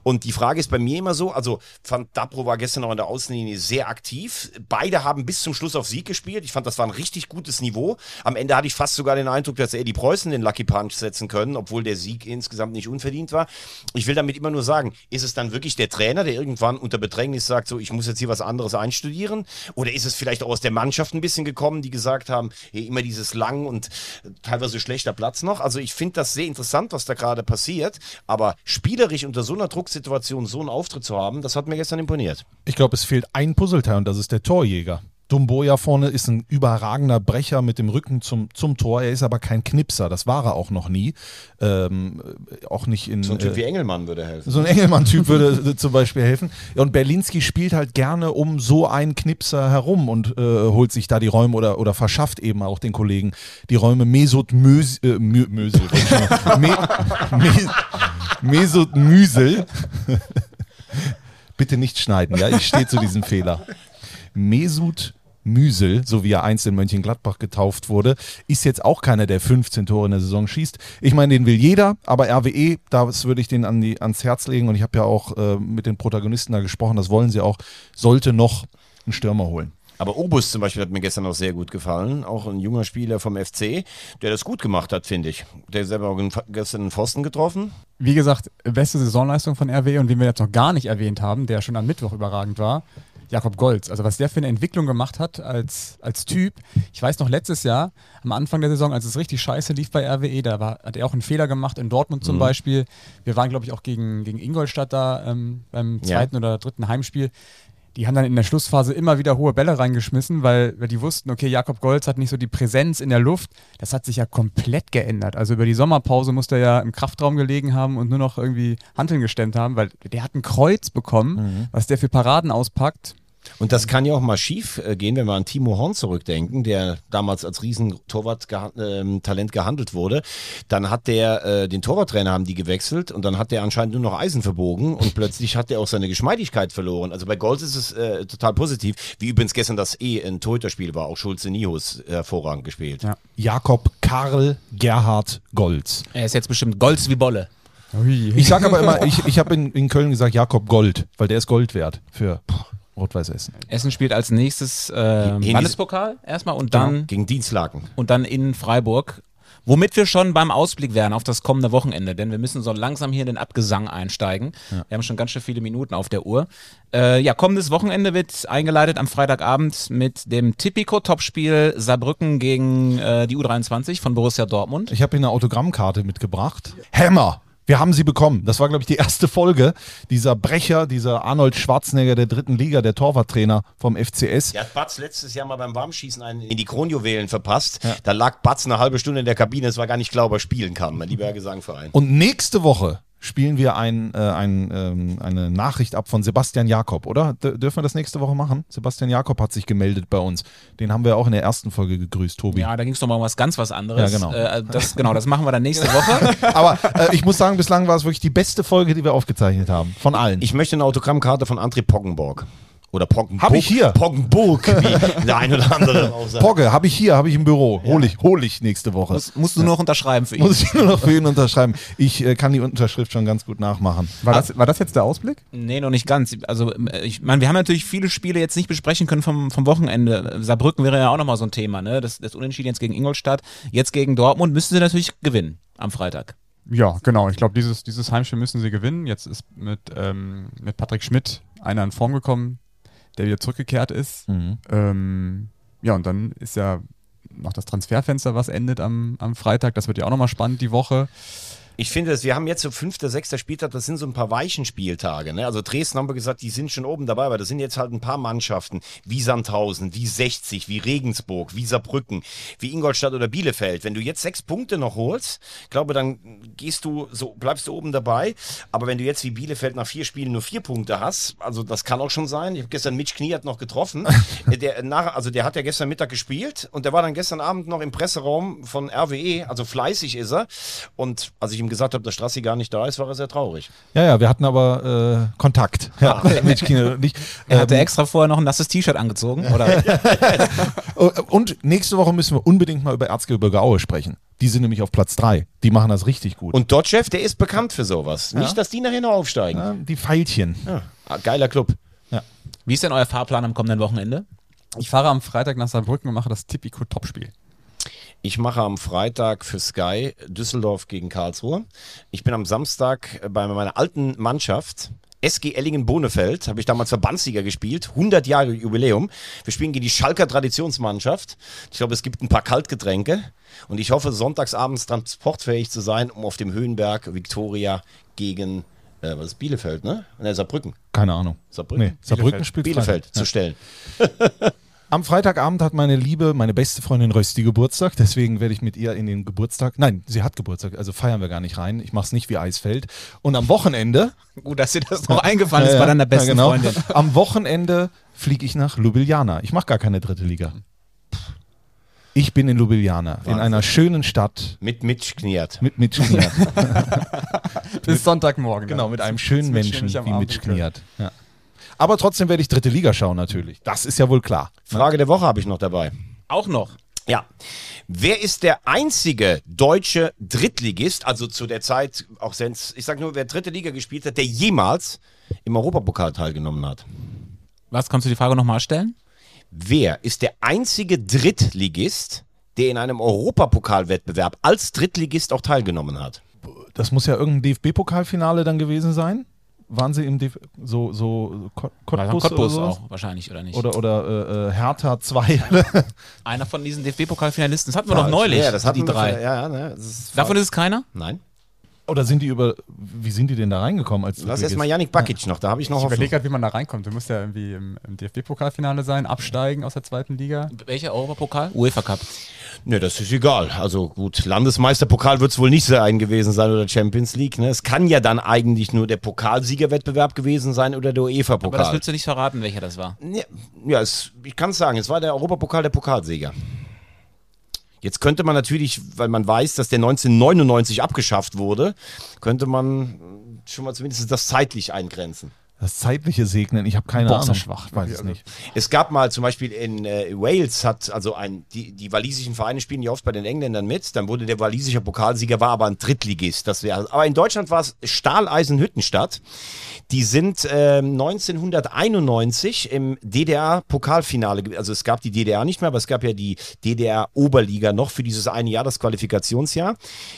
Und die Frage ist bei mir immer so, also fand Dabro war gestern auch in der Außenlinie sehr aktiv. Beide haben bis zum Schluss auf Sieg gespielt. Ich fand, das war ein richtig gutes Niveau. Am Ende hatte ich fast sogar den Eindruck, dass er die Preußen den Lucky Punch setzen können, obwohl der Sieg insgesamt nicht unverdient war. Ich will damit immer nur sagen, ist es dann wirklich der Trainer, der irgendwann unter Bedrängnis sagt, so, ich muss jetzt hier was anderes einstudieren? Oder ist es vielleicht auch aus der Mannschaft ein bisschen gekommen, die gesagt haben, hey, immer dieses lang und äh, teilweise schlechter Platz noch? Also ich finde das sehr interessant, was da gerade passiert. Aber spielerisch unter so einer Drucksituation so einen Auftritt zu haben, das hat mir gestern imponiert.
Ich glaube, es fehlt ein Puzzleteil und das ist der Torjäger. Dumboya vorne ist ein überragender Brecher mit dem Rücken zum, zum Tor. Er ist aber kein Knipser. Das war er auch noch nie. Ähm, auch nicht in.
So ein Typ
äh,
wie Engelmann würde helfen.
So ein Engelmann-Typ würde zum Beispiel helfen. Und Berlinski spielt halt gerne um so einen Knipser herum und äh, holt sich da die Räume oder, oder verschafft eben auch den Kollegen die Räume. Mesut Mös äh, Mö Mösel. Me Mes Mesut Müsel. Bitte nicht schneiden, ja? Ich stehe zu diesem Fehler. Mesut Müsel, so wie er einst in Mönchengladbach getauft wurde, ist jetzt auch keiner, der 15 Tore in der Saison schießt. Ich meine, den will jeder, aber RWE, das würde ich den an die, ans Herz legen und ich habe ja auch äh, mit den Protagonisten da gesprochen, das wollen sie auch, sollte noch einen Stürmer holen.
Aber Obus zum Beispiel hat mir gestern auch sehr gut gefallen. Auch ein junger Spieler vom FC, der das gut gemacht hat, finde ich. Der selber auch gestern einen Pfosten getroffen.
Wie gesagt, beste Saisonleistung von RWE und den wir jetzt noch gar nicht erwähnt haben, der schon am Mittwoch überragend war, Jakob Golz. Also was der für eine Entwicklung gemacht hat als, als Typ. Ich weiß noch letztes Jahr, am Anfang der Saison, als es richtig scheiße lief bei RWE, da war, hat er auch einen Fehler gemacht, in Dortmund zum
Mhm.
Beispiel. Wir waren, glaube ich, auch gegen, gegen Ingolstadt da ähm, beim
Ja.
zweiten oder dritten Heimspiel. Die haben dann in der Schlussphase immer wieder hohe Bälle reingeschmissen, weil, weil die wussten, okay, Jakob Golz hat nicht so die Präsenz in der Luft. Das hat sich ja komplett geändert. Also über die Sommerpause musste er ja im Kraftraum gelegen haben und nur noch irgendwie Hanteln gestemmt haben, weil der hat ein Kreuz bekommen, was der für Paraden auspackt.
Und das kann ja auch mal schief äh, gehen, wenn wir an Timo Horn zurückdenken, der damals als Riesentorwart-Talent ähm, Talent gehandelt wurde. Dann hat der, äh, den Torwarttrainer haben die gewechselt und dann hat der anscheinend nur noch Eisen verbogen und plötzlich hat der auch seine Geschmeidigkeit verloren. Also bei Golds ist es äh, total positiv, wie übrigens gestern das eh ein Torhüterspiel war, auch Schulze Nihus hervorragend gespielt.
Jakob Karl Gerhard Golz.
Er ist jetzt bestimmt Golds wie Bolle.
Ich sage aber immer, ich, ich habe in, in Köln gesagt Jakob Gold, weil der ist Gold wert für Rot-Weiß Essen.
Essen spielt als nächstes äh,
In-
Landespokal erstmal und
Genau.
dann
Gegen Dienstlaken.
und dann in Freiburg. Womit wir schon beim Ausblick wären auf das kommende Wochenende, denn wir müssen so langsam hier in den Abgesang einsteigen. Wir haben schon ganz schön viele Minuten auf der Uhr. Äh, ja, kommendes Wochenende wird eingeleitet am Freitagabend mit dem Tipico-Topspiel Saarbrücken gegen äh, die U23 von Borussia Dortmund.
Ich habe hier eine Autogrammkarte mitgebracht. Hammer! Wir haben sie bekommen. Das war, glaube ich, die erste Folge. Dieser Brecher, dieser Arnold Schwarzenegger der dritten Liga, der Torwarttrainer vom FCS.
Der hat Batz letztes Jahr mal beim Warmschießen einen in die Kronjuwelen verpasst. Da lag Batz eine halbe Stunde in der Kabine. Es war gar nicht klar, ob er spielen kann. Mein lieber Herr Gesangverein.
Und nächste Woche spielen wir ein, äh, ein, ähm, eine Nachricht ab von Sebastian Jakob, oder? D dürfen wir das nächste Woche machen? Sebastian Jakob hat sich gemeldet bei uns. Den haben wir auch in der ersten Folge gegrüßt, Tobi.
Ja, da ging es doch mal um was ganz was anderes.
Ja, genau.
Äh, das, genau, das machen wir dann nächste Woche.
Aber äh, ich muss sagen, bislang war es wirklich die beste Folge, die wir aufgezeichnet haben. Von allen.
Ich möchte eine Autogrammkarte von André Poggenborg. Oder Poggenburg.
Hab ich hier.
Poggenburg, wie der ein oder andere auch sagt.
Pogge, habe ich hier, habe ich im Büro. Hol ich, hol ich nächste Woche.
Muss, musst du nur noch unterschreiben für ihn.
Muss ich nur noch für ihn unterschreiben. Ich äh, kann die Unterschrift schon ganz gut nachmachen.
War das, war das jetzt der Ausblick?
Nee, noch nicht ganz. Also, äh, ich meine, wir haben natürlich viele Spiele jetzt nicht besprechen können vom, vom Wochenende. Saarbrücken wäre ja auch nochmal so ein Thema, ne? Das, das Unentschieden jetzt gegen Ingolstadt, jetzt gegen Dortmund, müssen sie natürlich gewinnen am Freitag.
Ja, genau. Ich glaube, dieses, dieses Heimspiel müssen sie gewinnen. Jetzt ist mit, ähm, mit Patrick Schmidt einer in Form gekommen, der wieder zurückgekehrt ist.
Mhm.
Ähm, ja, und dann ist ja noch das Transferfenster, was endet am, am Freitag. Das wird ja auch nochmal spannend die Woche.
Ich finde, dass wir haben jetzt so fünfter, sechster Spieltag, das sind so ein paar weichen Spieltage. Ne? Also Dresden haben wir gesagt, die sind schon oben dabei, aber das sind jetzt halt ein paar Mannschaften, wie Sandhausen, wie 60, wie Regensburg, wie Saarbrücken, wie Ingolstadt oder Bielefeld. Wenn du jetzt sechs Punkte noch holst, glaube dann gehst du so, bleibst du oben dabei. Aber wenn du jetzt wie Bielefeld nach vier Spielen nur vier Punkte hast, also das kann auch schon sein. Ich habe gestern Mitch Knie hat noch getroffen. der, nach, also der hat ja gestern Mittag gespielt und der war dann gestern Abend noch im Presseraum von RWE, also fleißig ist er. Und als ich ihm gesagt habe, dass Strassi gar nicht da ist, war er sehr traurig.
Ja, ja, wir hatten aber äh, Kontakt. Ja, mit Kino und ich.
Er hatte
Ähm,
extra vorher noch ein nasses T-Shirt angezogen, oder?
und nächste Woche müssen wir unbedingt mal über Erzgebirge Aue sprechen. Die sind nämlich auf Platz 3. Die machen das richtig gut.
Und Dotchev, der ist bekannt für sowas.
Ja.
Nicht, dass die nachher noch aufsteigen.
Ja, die Pfeilchen.
Ja. Ah, geiler Club.
Wie ist denn euer Fahrplan am kommenden Wochenende?
Ich fahre am Freitag nach Saarbrücken und mache das Tipico-Topspiel.
Ich mache am Freitag für Sky Düsseldorf gegen Karlsruhe. Ich bin am Samstag bei meiner alten Mannschaft. SG Ellingen-Bonefeld, habe ich damals Verbandssieger gespielt, 100 Jahre Jubiläum. Wir spielen gegen die Schalker Traditionsmannschaft. Ich glaube, es gibt ein paar Kaltgetränke und ich hoffe, sonntagsabends transportfähig zu sein, um auf dem Höhenberg Viktoria gegen, äh, was ist Bielefeld, ne? Ne, Saarbrücken.
Keine Ahnung.
Saarbrücken?
Nee, Saarbrücken spielt
Bielefeld
Freitag.
zu
Ja.
stellen.
Am Freitagabend hat meine Liebe, meine beste Freundin Rösti Geburtstag, deswegen werde ich mit ihr in den Geburtstag, nein, sie hat Geburtstag, also feiern wir gar nicht rein. Ich mache es nicht wie Eisfeld. Und am Wochenende,
Gut, dass dir das noch eingefallen ist
Ja,
bei deiner besten
ja, genau.
Freundin.
Am Wochenende fliege ich nach Ljubljana. Ich mache gar keine dritte Liga. Ich bin in Ljubljana, in
Wahnsinn.
einer schönen Stadt
Mit Mitch Kniert.
mit Mitch Kniert.
Bis Sonntagmorgen.
genau, mit einem schönen Menschen wie
Abend
Mitch
können.
Kniert. Ja. Aber trotzdem werde ich dritte Liga schauen natürlich. Das ist ja wohl klar.
Frage der Woche habe ich noch dabei.
Auch noch.
Ja. Wer ist der einzige deutsche Drittligist, also zu der Zeit, auch selbst, ich sag nur, wer dritte Liga gespielt hat, der jemals im Europapokal teilgenommen hat?
Was, kannst du die Frage nochmal stellen?
Wer ist der einzige Drittligist, der in einem Europapokalwettbewerb als Drittligist auch teilgenommen hat?
Das muss ja irgendein DFB-Pokalfinale dann gewesen sein. Waren sie im DF so so Kot- Cottbus,
Cottbus
oder
auch wahrscheinlich, oder nicht?
Oder, oder äh, äh, Hertha 2.
Einer von diesen DFB-Pokalfinalisten. Das hatten wir doch neulich.
Ja, das hatten
die drei.
ja, ja, ne, das ist
Davon ist es keiner?
Nein.
Oder sind die über. Wie sind die denn da reingekommen als
Lass erstmal Yannick Bakic noch, da habe ich noch
Ich überlege gerade, wie man da reinkommt. Du musst ja irgendwie im, im DFB-Pokalfinale sein, absteigen aus der zweiten Liga.
Welcher Europapokal? UEFA Cup.
Ne, das ist egal. Also gut, Landesmeisterpokal wird es wohl nicht sein gewesen sein oder Champions League. Ne? Es kann ja dann eigentlich nur der Pokalsiegerwettbewerb gewesen sein oder der
Aber das
UEFA-Pokal.
willst du nicht verraten, welcher das war.
Ja, ja es, ich kann es sagen, es war der Europapokal der Pokalsieger. Jetzt könnte man natürlich, weil man weiß, dass der 1999 abgeschafft wurde, könnte man schon mal zumindest das zeitlich eingrenzen.
Das zeitliche Segnen, ich habe keine
Boah,
Ahnung.
schwach.
Ich weiß es nicht.
Es gab mal zum Beispiel in äh, Wales hat also ein die, die walisischen Vereine spielen ja oft bei den Engländern mit. Dann wurde der walisische Pokalsieger war aber ein Drittligist. Das wäre. Aber in Deutschland war es Stahleisenhüttenstadt. Die sind ähm, 1991 im DDR-Pokalfinale. Also es gab die DDR nicht mehr, aber es gab ja die DDR-Oberliga noch für dieses eine Jahr, das Qualifikationsjahr.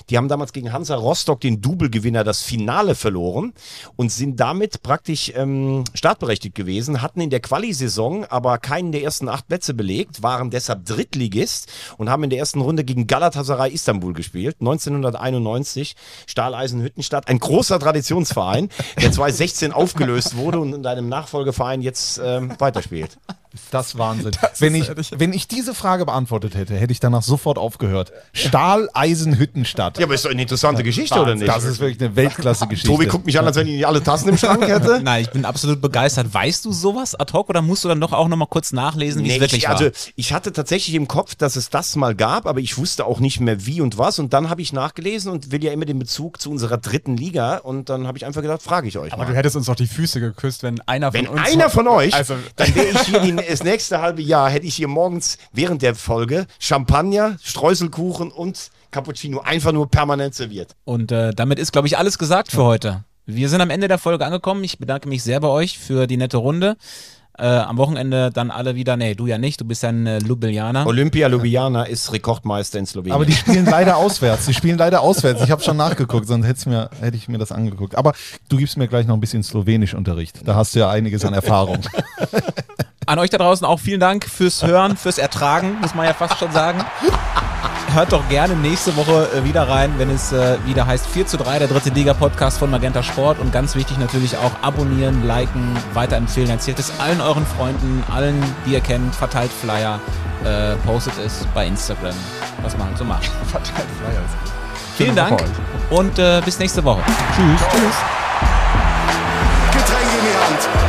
Die haben damals gegen Hansa Rostock, den Double-Gewinner, das Finale verloren und sind damit praktisch ähm, startberechtigt gewesen, hatten in der Quali-Saison aber keinen der ersten acht Plätze belegt, waren deshalb Drittligist und haben in der ersten Runde gegen Galatasaray Istanbul gespielt. 1991, Stahleisen Hüttenstadt, ein großer Traditionsverein, der 2016 aufgelöst wurde und in einem Nachfolgeverein jetzt ähm, weiterspielt.
Ist das Wahnsinn. wenn, ich, wenn ich diese Frage beantwortet hätte, hätte ich danach sofort aufgehört. Stahleisenhüttenstadt.
Ja, aber ist doch eine interessante Geschichte, oder nicht?
Das ist wirklich eine Weltklasse-Geschichte.
Tobi guckt mich an, als wenn ich nicht alle Tassen im Schrank hätte.
Nein, ich bin absolut begeistert. Weißt du sowas ad hoc oder musst du dann doch auch nochmal kurz nachlesen, wie
Nee,
es wirklich
ich,
war?
also, ich hatte tatsächlich im Kopf, dass es das mal gab, aber ich wusste auch nicht mehr wie und was. Und dann habe ich nachgelesen und will ja immer den Bezug zu unserer dritten Liga. Und dann habe ich einfach gedacht, frage ich euch
Aber
mal.
du hättest uns doch die Füße geküsst, wenn einer
Wenn
von uns.
einer von euch,
Also,
dann wäre ich hier die, das nächste halbe Jahr, hätte ich hier morgens während der Folge Champagner, Streuselkuchen und Cappuccino einfach nur permanent serviert.
Und äh, damit ist, glaube ich, alles gesagt für heute. Wir sind am Ende der Folge angekommen. Ich bedanke mich sehr bei euch für die nette Runde. Äh, am Wochenende dann alle wieder, nee, du ja nicht, du bist ja ein äh, Ljubljana.
Olympia Ljubljana ist Rekordmeister in Slowenien.
Aber die spielen leider auswärts. Die spielen leider auswärts. Ich habe schon nachgeguckt, sonst mir, hätte ich mir das angeguckt. Aber du gibst mir gleich noch ein bisschen Slowenisch-Unterricht. Da hast du ja einiges an Erfahrung.
An euch da draußen auch vielen Dank fürs Hören, fürs Ertragen, muss man ja fast schon sagen. Hört doch gerne nächste Woche äh, wieder rein, wenn es äh, wieder heißt 4 zu 3, der dritte Liga-Podcast von Magenta Sport. Und ganz wichtig natürlich auch abonnieren, liken, weiterempfehlen. Erzählt es allen euren Freunden, allen, die ihr kennt, verteilt Flyer, äh, postet es bei Instagram, was man halt so macht.
verteilt Flyer.
Vielen Dank und äh, bis nächste Woche. Tschüss. Tschüss.
Getränke in die Hand.